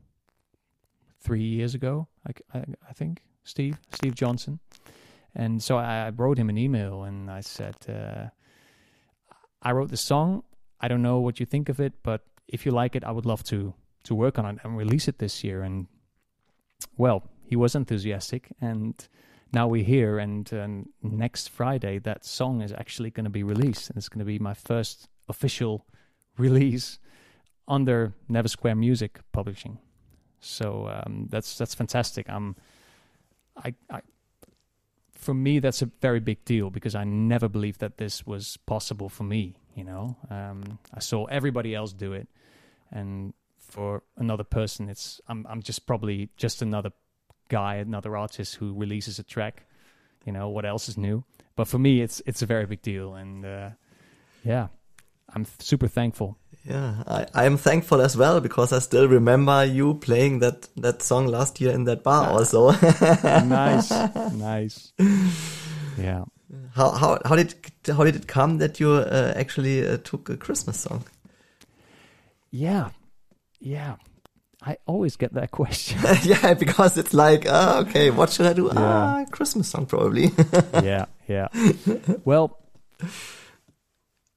three years ago. I, I, I think Steve Steve Johnson, and so I, I wrote him an email and I said, uh, "I wrote the song. I don't know what you think of it, but if you like it, I would love to to work on it and release it this year." And well, he was enthusiastic, and now we're here. And uh, next Friday, that song is actually going to be released, and it's going to be my first official [laughs] release under Never Square Music Publishing. So um, that's that's fantastic. I'm, I, I, for me, that's a very big deal because I never believed that this was possible for me. You know, um, I saw everybody else do it, and for another person, it's I'm I'm just probably just another guy, another artist who releases a track. You know, what else is new? But for me, it's it's a very big deal, and uh, yeah, I'm super thankful. Yeah, I, I'm thankful as well because I still remember you playing that, that song last year in that bar also. [laughs] nice, nice. Yeah. How, how, how did, how did it come that you uh, actually uh, took a Christmas song? Yeah. Yeah. I always get that [laughs] question. [laughs] yeah, because it's like, uh, okay, what should I do? Yeah. Ah, Christmas song probably. yeah, yeah. Well,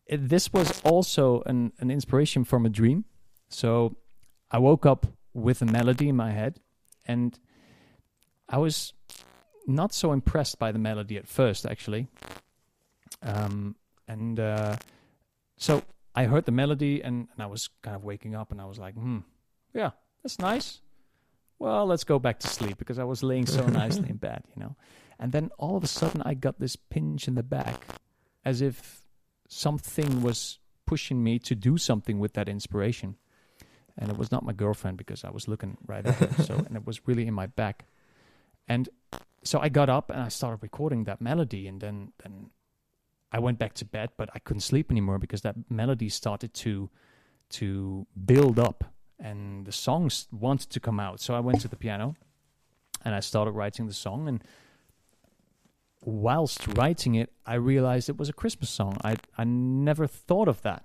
this was also an, an inspiration from a dream. So I woke up with a melody in my head, and I was not so impressed by the melody at first, actually. Um, and uh, so I heard the melody, and, and I was kind of waking up, and I was like, hmm, yeah, that's nice. Well, let's go back to sleep because I was laying so [laughs] nicely in bed, you know. And then all of a sudden, I got this pinch in the back, as if something was pushing me to do something with that inspiration. And it was not my girlfriend because I was looking right at her. so, [laughs] and it was really in my back. And so I got up and I started recording that melody. And then, then I went back to bed, but I couldn't sleep anymore because that melody started to to build up and the songs wanted to come out. So I went to the piano and I started writing the song and whilst writing it, I realized it was a Christmas song. I I never thought of that,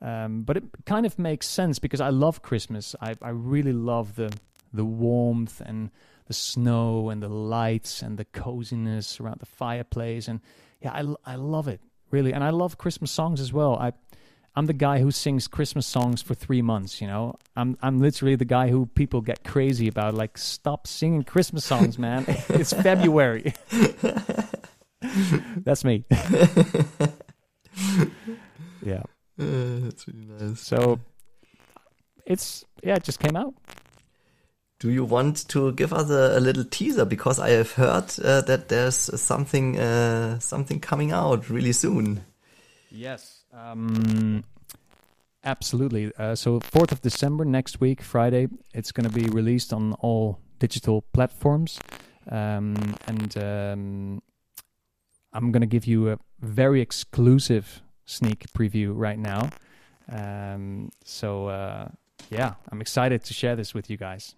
um, but it kind of makes sense because I love Christmas. I I really love the the warmth and the snow and the lights and the coziness around the fireplace and yeah, I I love it really, and I love Christmas songs as well. I I'm the guy who sings Christmas songs for three months. You know, I'm I'm literally the guy who people get crazy about. Like, stop singing Christmas songs, man. [laughs] it's February. [laughs] That's me. [laughs] yeah, uh, that's really nice. So it's yeah, it just came out. Do you want to give us a, a little teaser because I have heard uh, that there's something uh, something coming out really soon. Yes. Um, absolutely. Uh, so, 4th of December, next week, Friday, it's going to be released on all digital platforms. Um, and um, I'm going to give you a very exclusive sneak preview right now. Um, so, uh, yeah, I'm excited to share this with you guys.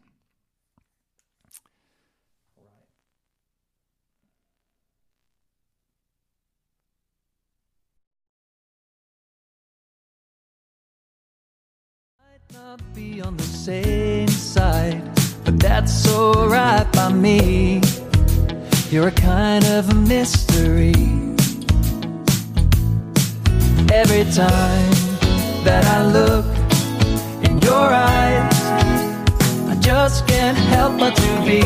Not be on the same side, but that's alright by me. You're a kind of a mystery. Every time that I look in your eyes, I just can't help but to be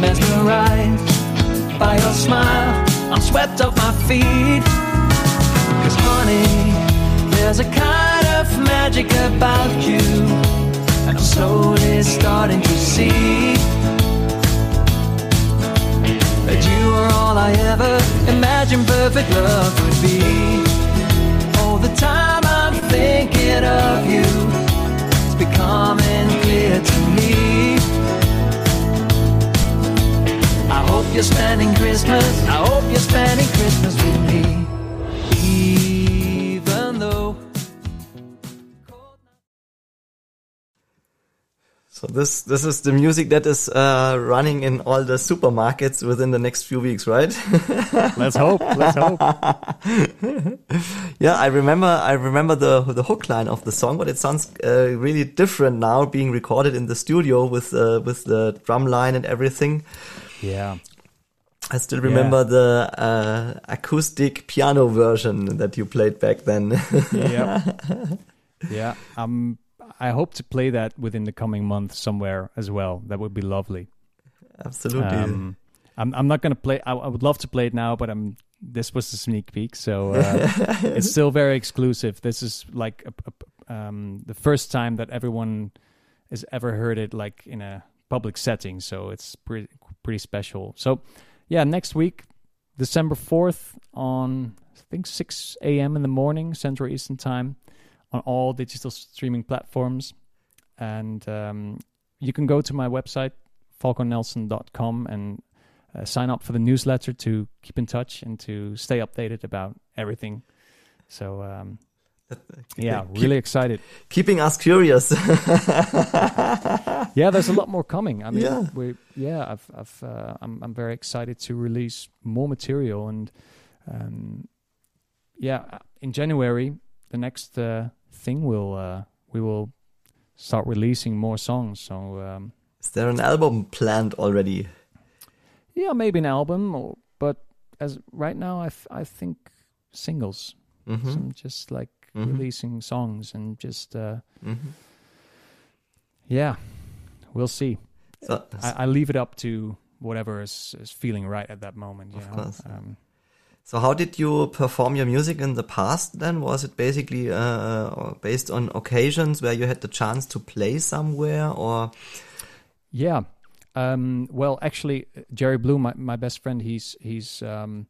mesmerized by your smile. I'm swept off my feet. Cause honey, there's a kind magic about you. And I'm slowly starting to see that you are all I ever imagined perfect love would be. All the time I'm thinking of you, it's becoming clear to me. I hope you're spending Christmas. I hope you're spending Christmas with me. So this this is the music that is uh, running in all the supermarkets within the next few weeks, right? [laughs] Let's hope. Let's hope. [laughs] yeah, I remember I remember the the hook line of the song, but it sounds uh, really different now, being recorded in the studio with uh, with the drum line and everything. Yeah. I still remember the uh, acoustic piano version that you played back then. [laughs] yeah. Yeah. Um, I hope to play that within the coming month somewhere as well. That would be lovely. Absolutely. Um, I'm I'm not gonna play. I, I would love to play it now, but I'm. This was a sneak peek, so uh, [laughs] it's still very exclusive. This is like a, a, um, the first time that everyone has ever heard it, like in a public setting. So it's pretty pretty special. So yeah, next week, December fourth, on I think six a.m. in the morning, Central Eastern Time, on all digital streaming platforms, and um, you can go to my website falkonelson.com and uh, sign up for the newsletter to keep in touch and to stay updated about everything. So um, yeah, Keep- [laughs] really excited. Keeping us curious. [laughs] Yeah, there's a lot more coming. I mean, Yeah. we yeah, I've I've uh, I'm I'm very excited to release more material and um, yeah, uh, in January the next uh, thing will uh, we will start releasing more songs. So um, is there an album planned already? yeah, maybe an album, or but as right now, I I think singles. hmm Some just like Mhm. releasing songs and just uh, hmm yeah, we'll see. So, I, I leave it up to whatever is, is feeling right at that moment. You Of know? course. Um, so how did you perform your music in the past then? Was it basically uh, based on occasions where you had the chance to play somewhere or? yeah. Um, well, actually, Jerry Blue, my, my best friend, he's he's. Um,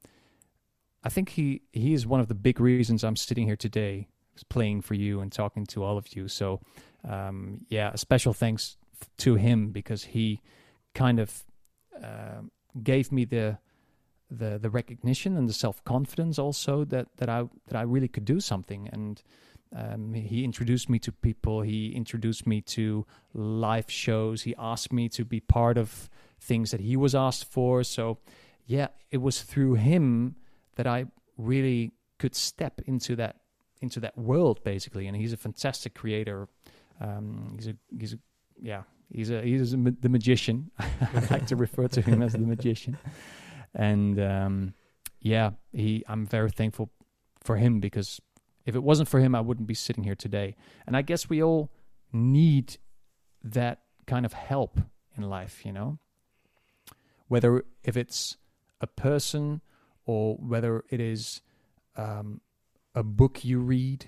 I think he he is one of the big reasons I'm sitting here today, playing for you and talking to all of you. So, um, yeah, a special thanks to him because he kind of um gave me the the the recognition and the self confidence also that that I that I really could do something. And um, he introduced me to people. He introduced me to live shows. He asked me to be part of things that he was asked for. So yeah it was through him that I really could step into that into that world basically. And he's a fantastic creator. Um, he's a he's a yeah he's a he's a, the magician. [laughs] I like to refer to him as the magician and um, yeah, he. I'm very thankful for him because if it wasn't for him, I wouldn't be sitting here today. And I guess we all need that kind of help in life, you know. Whether if it's a person or whether it is um, a book you read,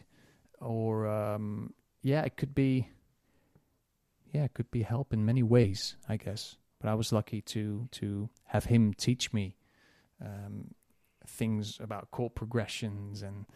or um, yeah, it could be. Yeah, it could be help in many ways, I guess. But I was lucky to to have him teach me um, things about chord progressions and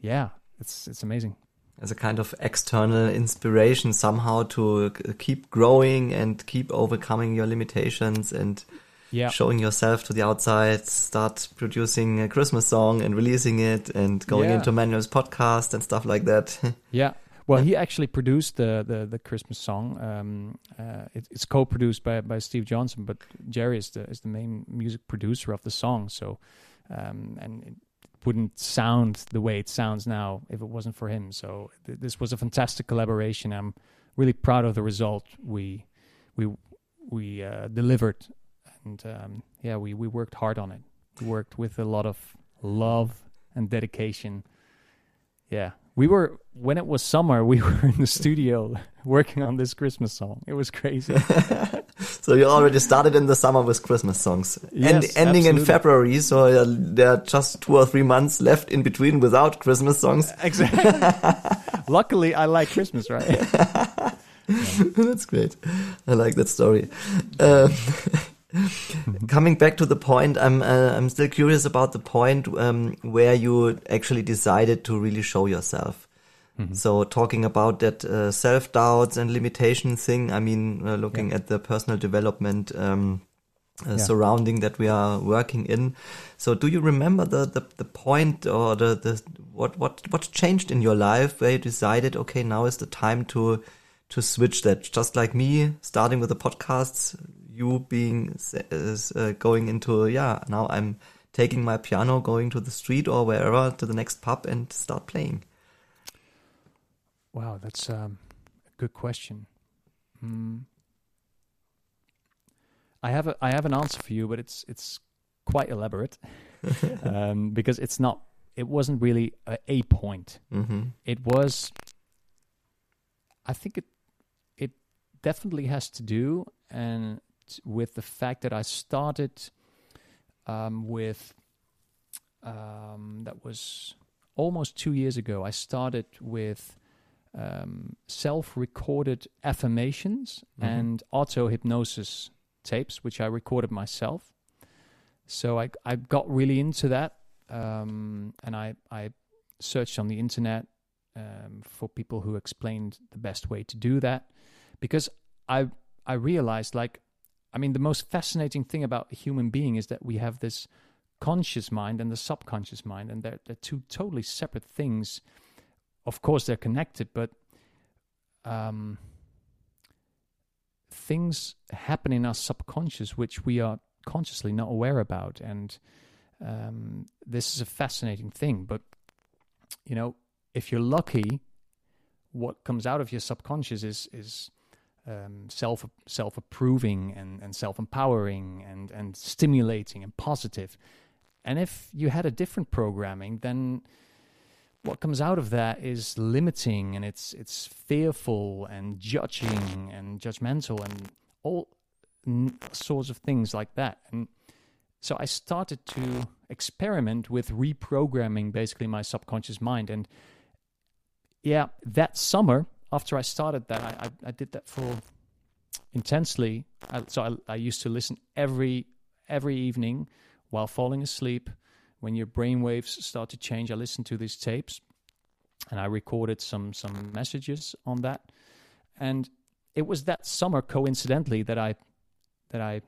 yeah, it's it's amazing. as a kind of external inspiration somehow to keep growing and keep overcoming your limitations and Yeah, showing yourself to the outside, start producing a Christmas song and releasing it and going Yeah. into Manuel's podcast and stuff like that. [laughs] yeah. Well, he actually produced the the, the Christmas song. Um, uh, it, it's co-produced by by Steve Johnson, but Jerry is the is the main music producer of the song. So, um, and it wouldn't sound the way it sounds now if it wasn't for him. So th- this was a fantastic collaboration. I'm really proud of the result we we we uh, delivered, and um, yeah, we we worked hard on it. We worked with a lot of love and dedication. Yeah, we were when it was summer. [laughs] We were in the studio [laughs] working on this Christmas song. It was crazy. [laughs] So you already started in the summer with Christmas songs, and Yes, ending in. February. So there are just two or three months left in between without Christmas songs. exactly. Luckily, I like Christmas, right? That's great. I like that story. Um, [laughs] coming back to the point, I'm uh, I'm still curious about the point um, where you actually decided to really show yourself. So talking about that uh, self doubts and limitation thing, I mean, uh, looking at the personal development um, uh, Yeah. surrounding that we are working in. So do you remember the, the, the point or the, the what what what changed in your life where you decided, okay, now is the time to to switch that? Just like me, starting with the podcasts, you being is, uh, going into yeah, now I'm taking my piano, going to the street or wherever to the next pub and start playing. Wow, that's um, a good question. Mm. I have a I have an answer for you, but it's it's quite elaborate [laughs] um, because it's not. It wasn't really a, a point. hmm It was. I think it it definitely has to do and with the fact that I started um, with um, that was almost two years ago. I started with um, self-recorded affirmations Mhm. and auto hypnosis tapes, which I recorded myself. So I I got really into that, um, and I I searched on the internet um, for people who explained the best way to do that, because I I realized like I mean the most fascinating thing about a human being is that we have this conscious mind and the subconscious mind, and they're they're two totally separate things. Of course, they're connected, but um, things happen in our subconscious which we are consciously not aware about, and um, this is a fascinating thing. But you know, if you're lucky, what comes out of your subconscious is is um, self self approving and, and self empowering and and stimulating and positive. And if you had a different programming, then what comes out of that is limiting and it's it's fearful and judging and judgmental and all n- sorts of things like that. And so I started to experiment with reprogramming basically my subconscious mind. And yeah, that summer after I started that, I, I, I did that for intensely. I, so I, I used to listen every every evening while falling asleep. When your brain waves start to change, I listened to these tapes, and I recorded some some messages on that. And it was that summer, coincidentally, that I that I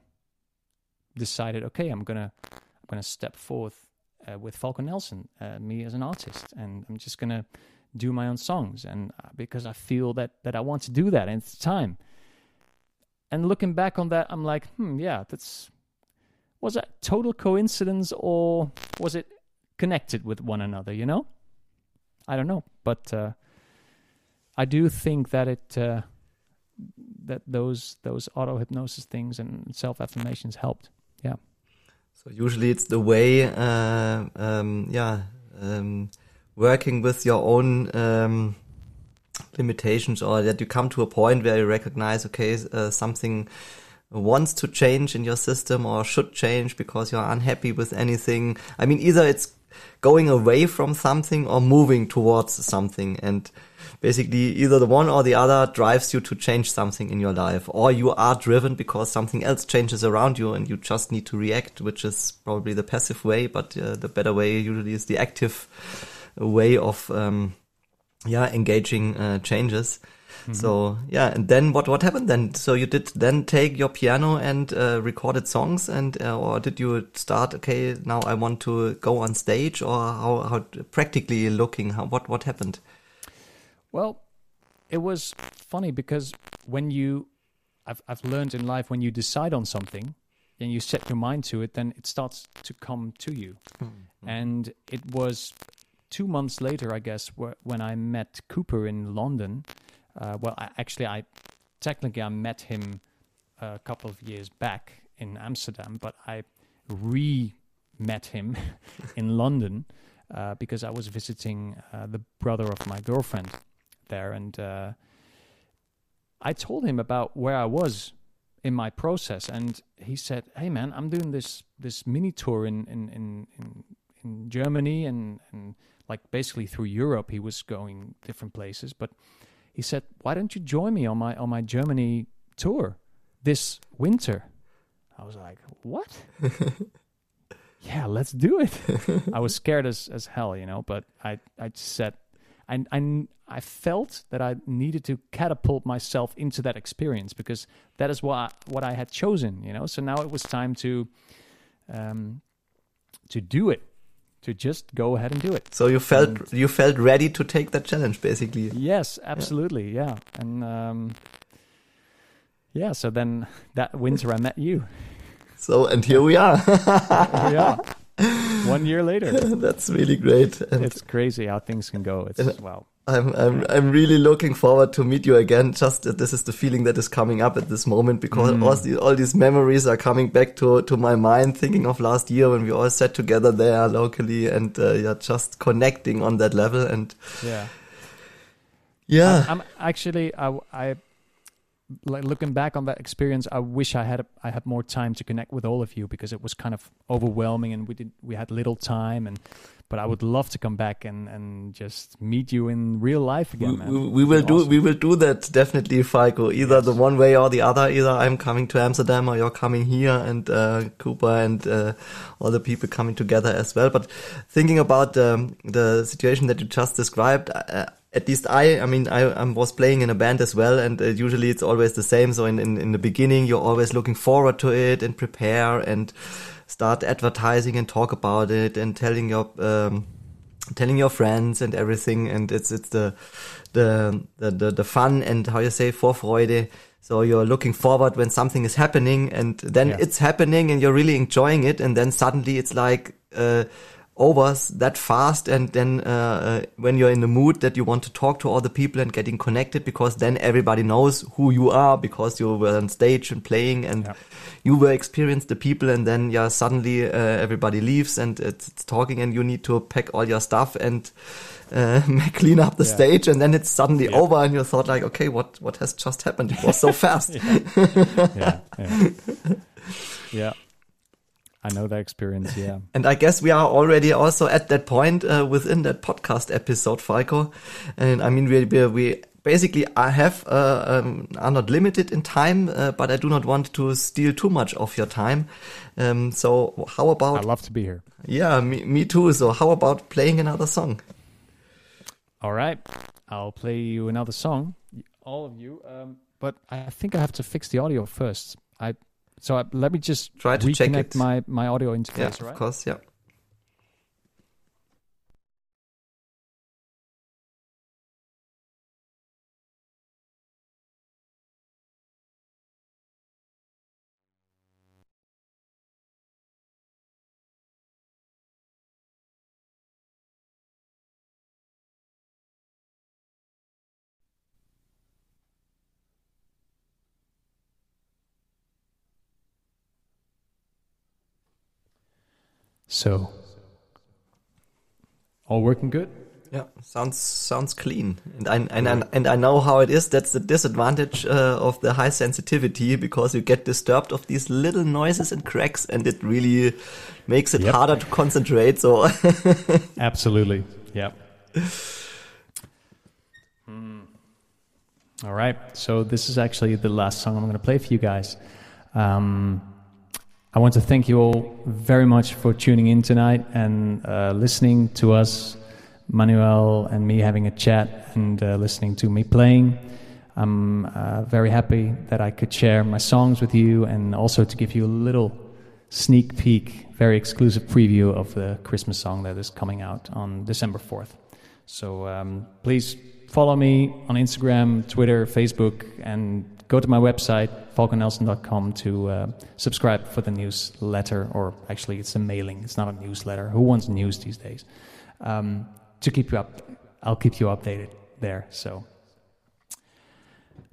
decided, okay, I'm gonna I'm gonna step forth uh, with Falko Nelson, uh, me as an artist, and I'm just gonna do my own songs, and uh, because I feel that that I want to do that, and it's time. And looking back on that, I'm like, hmm, yeah, that's was that total coincidence or was it connected with one another? You know, I don't know, but uh, I do think that it uh, that those those auto hypnosis things and self affirmations helped. Yeah. So usually it's the way, uh, um, yeah, um, working with your own um, limitations, or that you come to a point where you recognize, okay, uh, something wants to change in your system or should change because you're unhappy with anything. I mean, either it's going away from something or moving towards something, and basically either the one or the other drives you to change something in your life, or you are driven because something else changes around you and you just need to react, which is probably the passive way, but uh, the better way usually is the active way of, um, yeah, engaging uh, changes. So yeah, and then what what happened then? So you did then take your piano and uh, recorded songs, and uh, or did you start? Okay, now I want to go on stage, or how how practically looking? How what what happened? Well, it was funny because when you, I've I've learned in life when you decide on something, and you set your mind to it, then it starts to come to you. And it was two months later, I guess, wh- when I met Cooper in London. Uh, well, I, actually, I technically I met him a couple of years back in Amsterdam, but I re met him [laughs] in London uh, because I was visiting uh, the brother of my girlfriend there, and uh, I told him about where I was in my process, and he said, "Hey, man, I'm doing this this mini tour in in in in, in Germany and and like basically through Europe. He was going different places, but." He said, "Why don't you join me on my on my Germany tour this winter?" I was like, "What?" [laughs] yeah, let's do it. I was scared as as hell, you know, but I I said I I I felt that I needed to catapult myself into that experience because that is what what I had chosen, you know. So now it was time to um to do it. To just go ahead and do it. So you felt you felt ready to take that challenge, basically. Yes, absolutely, yeah. And um yeah, so then that winter I met you. So and here we are. yeah. [laughs] One year later. That's really great. And It's crazy how things can go. It's wow. I'm I'm I'm really looking forward to meet you again. Just that this is the feeling that is coming up at this moment because Mm. all, the, all these memories are coming back to to my mind. Thinking of last year when we all sat together there locally and uh, yeah, just connecting on that level. And Yeah. yeah, I'm actually I I like looking back on that experience. I wish I had I had more time to connect with all of you because it was kind of overwhelming and we did we had little time and but I would love to come back and and just meet you in real life we, again, man. we, we will It'd do awesome. we will do that definitely, Falko. Either the one way or the other. Either I'm coming to Amsterdam or you're coming here, and uh, Cooper and uh, all the people coming together as well. But thinking about um, the situation that you just described. Uh, at least I, I mean, I, I was playing in a band as well, and uh, usually it's always the same. So in, in, in the beginning, you're always looking forward to it and prepare and start advertising and talk about it and telling your um, telling your friends and everything. And it's it's the the the the, fun and how you say Vorfreude so you're looking forward when something is happening and then Yeah. it's happening and you're really enjoying it. And then suddenly it's like uh over that fast and then uh, uh, when you're in the mood that you want to talk to all the people and getting connected because then everybody knows who you are because you were on stage and playing and Yeah. you were experienced the people and then yeah suddenly uh, everybody leaves and it's, it's talking and you need to pack all your stuff and uh, [laughs] clean up the Yeah. stage and then it's suddenly Yeah. over and you thought like okay what what has just happened it was so [laughs] fast yeah, yeah. [laughs] I know that experience, yeah. [laughs] and I guess we are already also at that point uh, within that podcast episode Falko and I mean we we, we basically I have uh, um, are not limited in time uh, but I do not want to steal too much of your time um, so how about I love to be here. Yeah, me, me too. So how about playing another song? All right, I'll play you another song, all of you. Um, but I think I have to fix the audio first. I so I, let me just Try to check reconnect it. my my audio interface. Yeah, all of course. Yeah. So, all working good. Yeah, sounds sounds clean, and I and I, and I know how it is. That's the disadvantage uh, of the high sensitivity because you get disturbed of these little noises and cracks, and it really makes it Yep. harder to concentrate. So [laughs] Absolutely. Yeah. All right. So this is actually the last song I'm going to play for you guys. Um, I want to thank you all very much for tuning in tonight and uh, listening to us, Manuel and me having a chat and uh, listening to me playing. I'm uh, very happy that I could share my songs with you and also to give you a little sneak peek, very exclusive preview of the Christmas song that is coming out on December 4th. So um, please follow me on Instagram, Twitter, Facebook, and go to my website, falkonelson.com, to uh, subscribe for the newsletter, or actually, it's a mailing, it's not a newsletter. Who wants news these days? Um, to keep you up, I'll keep you updated there. So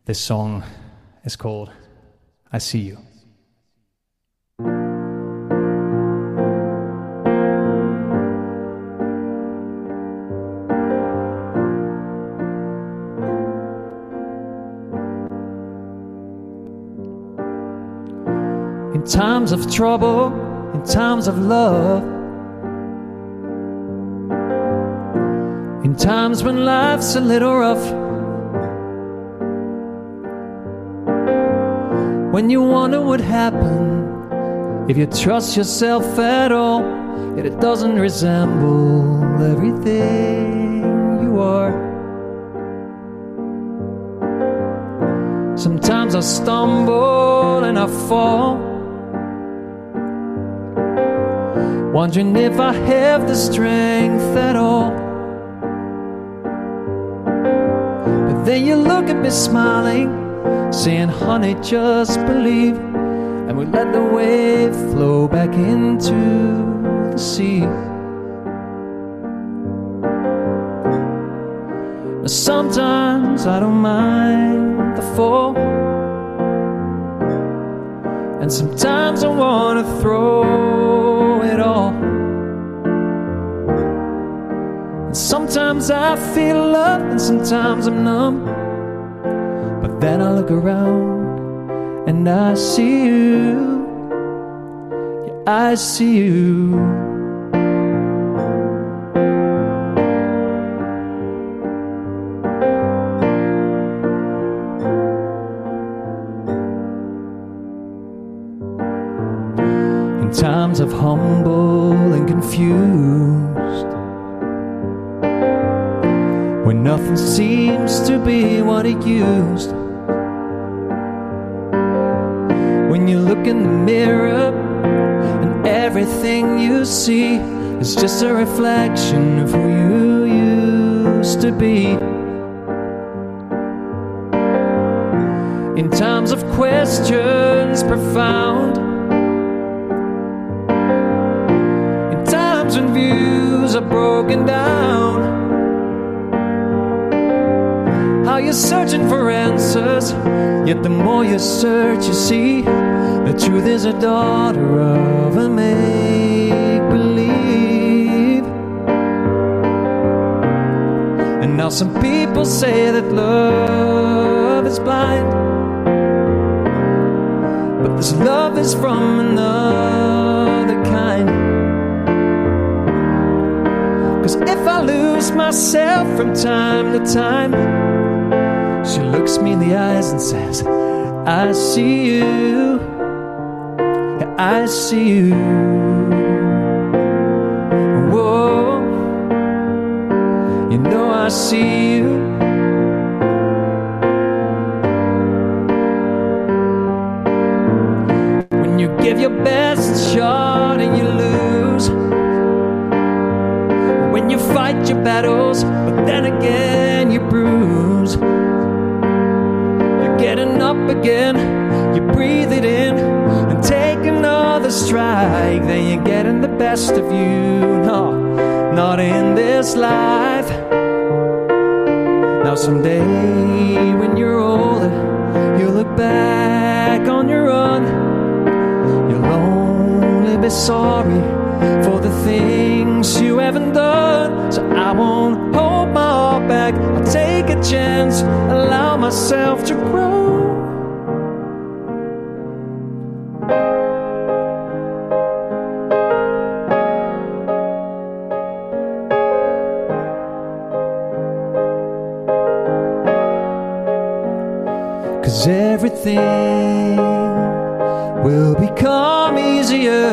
this song is called I See You. Times of trouble, in times of love. In times when life's a little rough. When you wonder what happened, if you trust yourself at all, yet it doesn't resemble everything you are. Sometimes I stumble and I fall. Wondering if I have the strength at all. But then you look at me smiling, saying, Honey, just believe. And we let the wave flow back into the sea. But sometimes I don't mind the fall. And sometimes I wanna throw it all. And sometimes I feel love, and sometimes I'm numb. But then I look around and I see you. Yeah, I see you. Is just a reflection of who you used to be. In times of questions profound. In times when views are broken down. How you're searching for answers, yet the more you search, you see the truth is a daughter of a make now some people say that love is blind. But this love is from another kind. Cause if I lose myself from time to time, she looks me in the eyes and says, I see you. I see you. I see you. When you give your best shot and you lose. When you fight your battles, but then again you bruise. You're getting up again, you breathe it in, and take another strike. Then you're getting the best of you. No, not in this life. Now, someday when you're older, you'll look back on your run. You'll only be sorry for the things you haven't done. So I won't hold my heart back. I'll take a chance, allow myself to grow. Everything will become easier.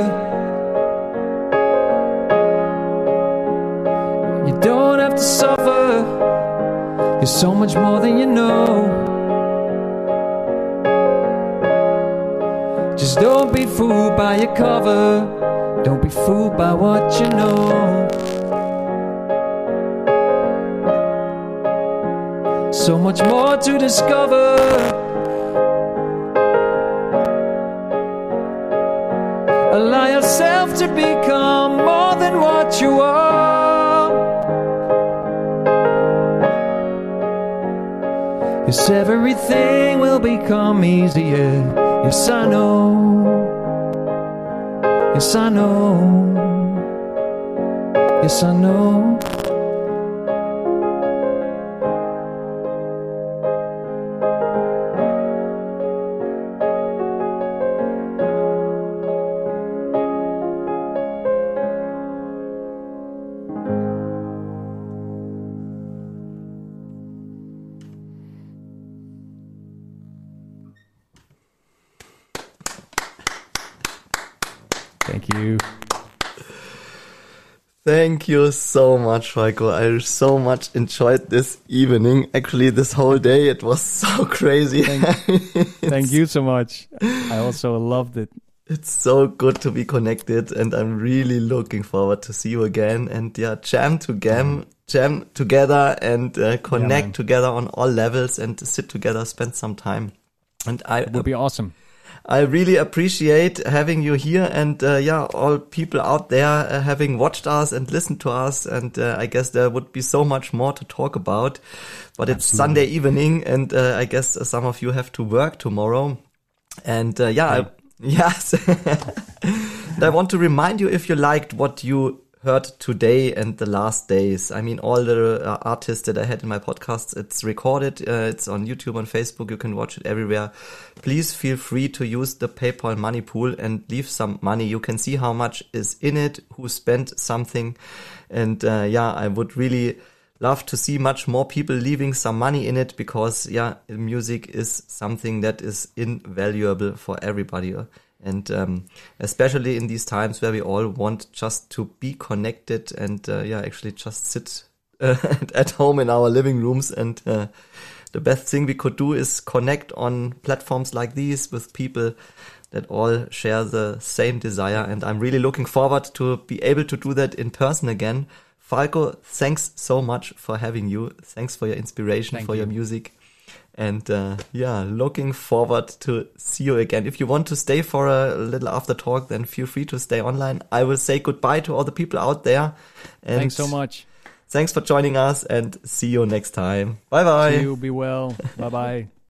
You don't have to suffer. You're so much more than you know. Just don't be fooled by your cover. Don't be fooled by what you know. So much more to discover. Yes, I know. Thank you so much, Falko. I so much enjoyed this evening. Actually, this whole day, it was [laughs] so crazy. Thank, [laughs] thank you so much. I also loved it. It's so good to be connected and I'm really looking forward to see you again and yeah, jam to jam, jam together and uh, connect man. together on all levels and sit together, spend some time. And I It would be awesome. I really appreciate having you here and uh, yeah, all people out there uh, having watched us and listened to us. And uh, I guess there would be so much more to talk about, but it's Sunday evening and uh, I guess some of you have to work tomorrow. And uh, yeah, I, [laughs] yes. [laughs] I want to remind you if you liked what you heard today and the last days. I mean, all the uh, artists that I had in my podcasts, it's recorded. Uh, it's on YouTube, on Facebook. You can watch it everywhere. Please feel free to use the PayPal money pool and leave some money. You can see how much is in it, who spent something. And, uh, yeah, I would really love to see much more people leaving some money in it because, yeah, music is something that is invaluable for everybody. And um, especially in these times where we all want just to be connected and uh, yeah, actually just sit uh, [laughs] at home in our living rooms. And uh, the best thing we could do is connect on platforms like these with people that all share the same desire. And I'm really looking forward to be able to do that in person again. Falko, thanks so much for having you. Thanks for your inspiration, Thank for you. your music. And uh, yeah, looking forward to see you again. If you want to stay for a little after talk, then feel free to stay online. I will say goodbye to all the people out there. And Thanks so much. Thanks for joining us and see you next time. Bye bye. See you. Be well. [laughs] bye bye.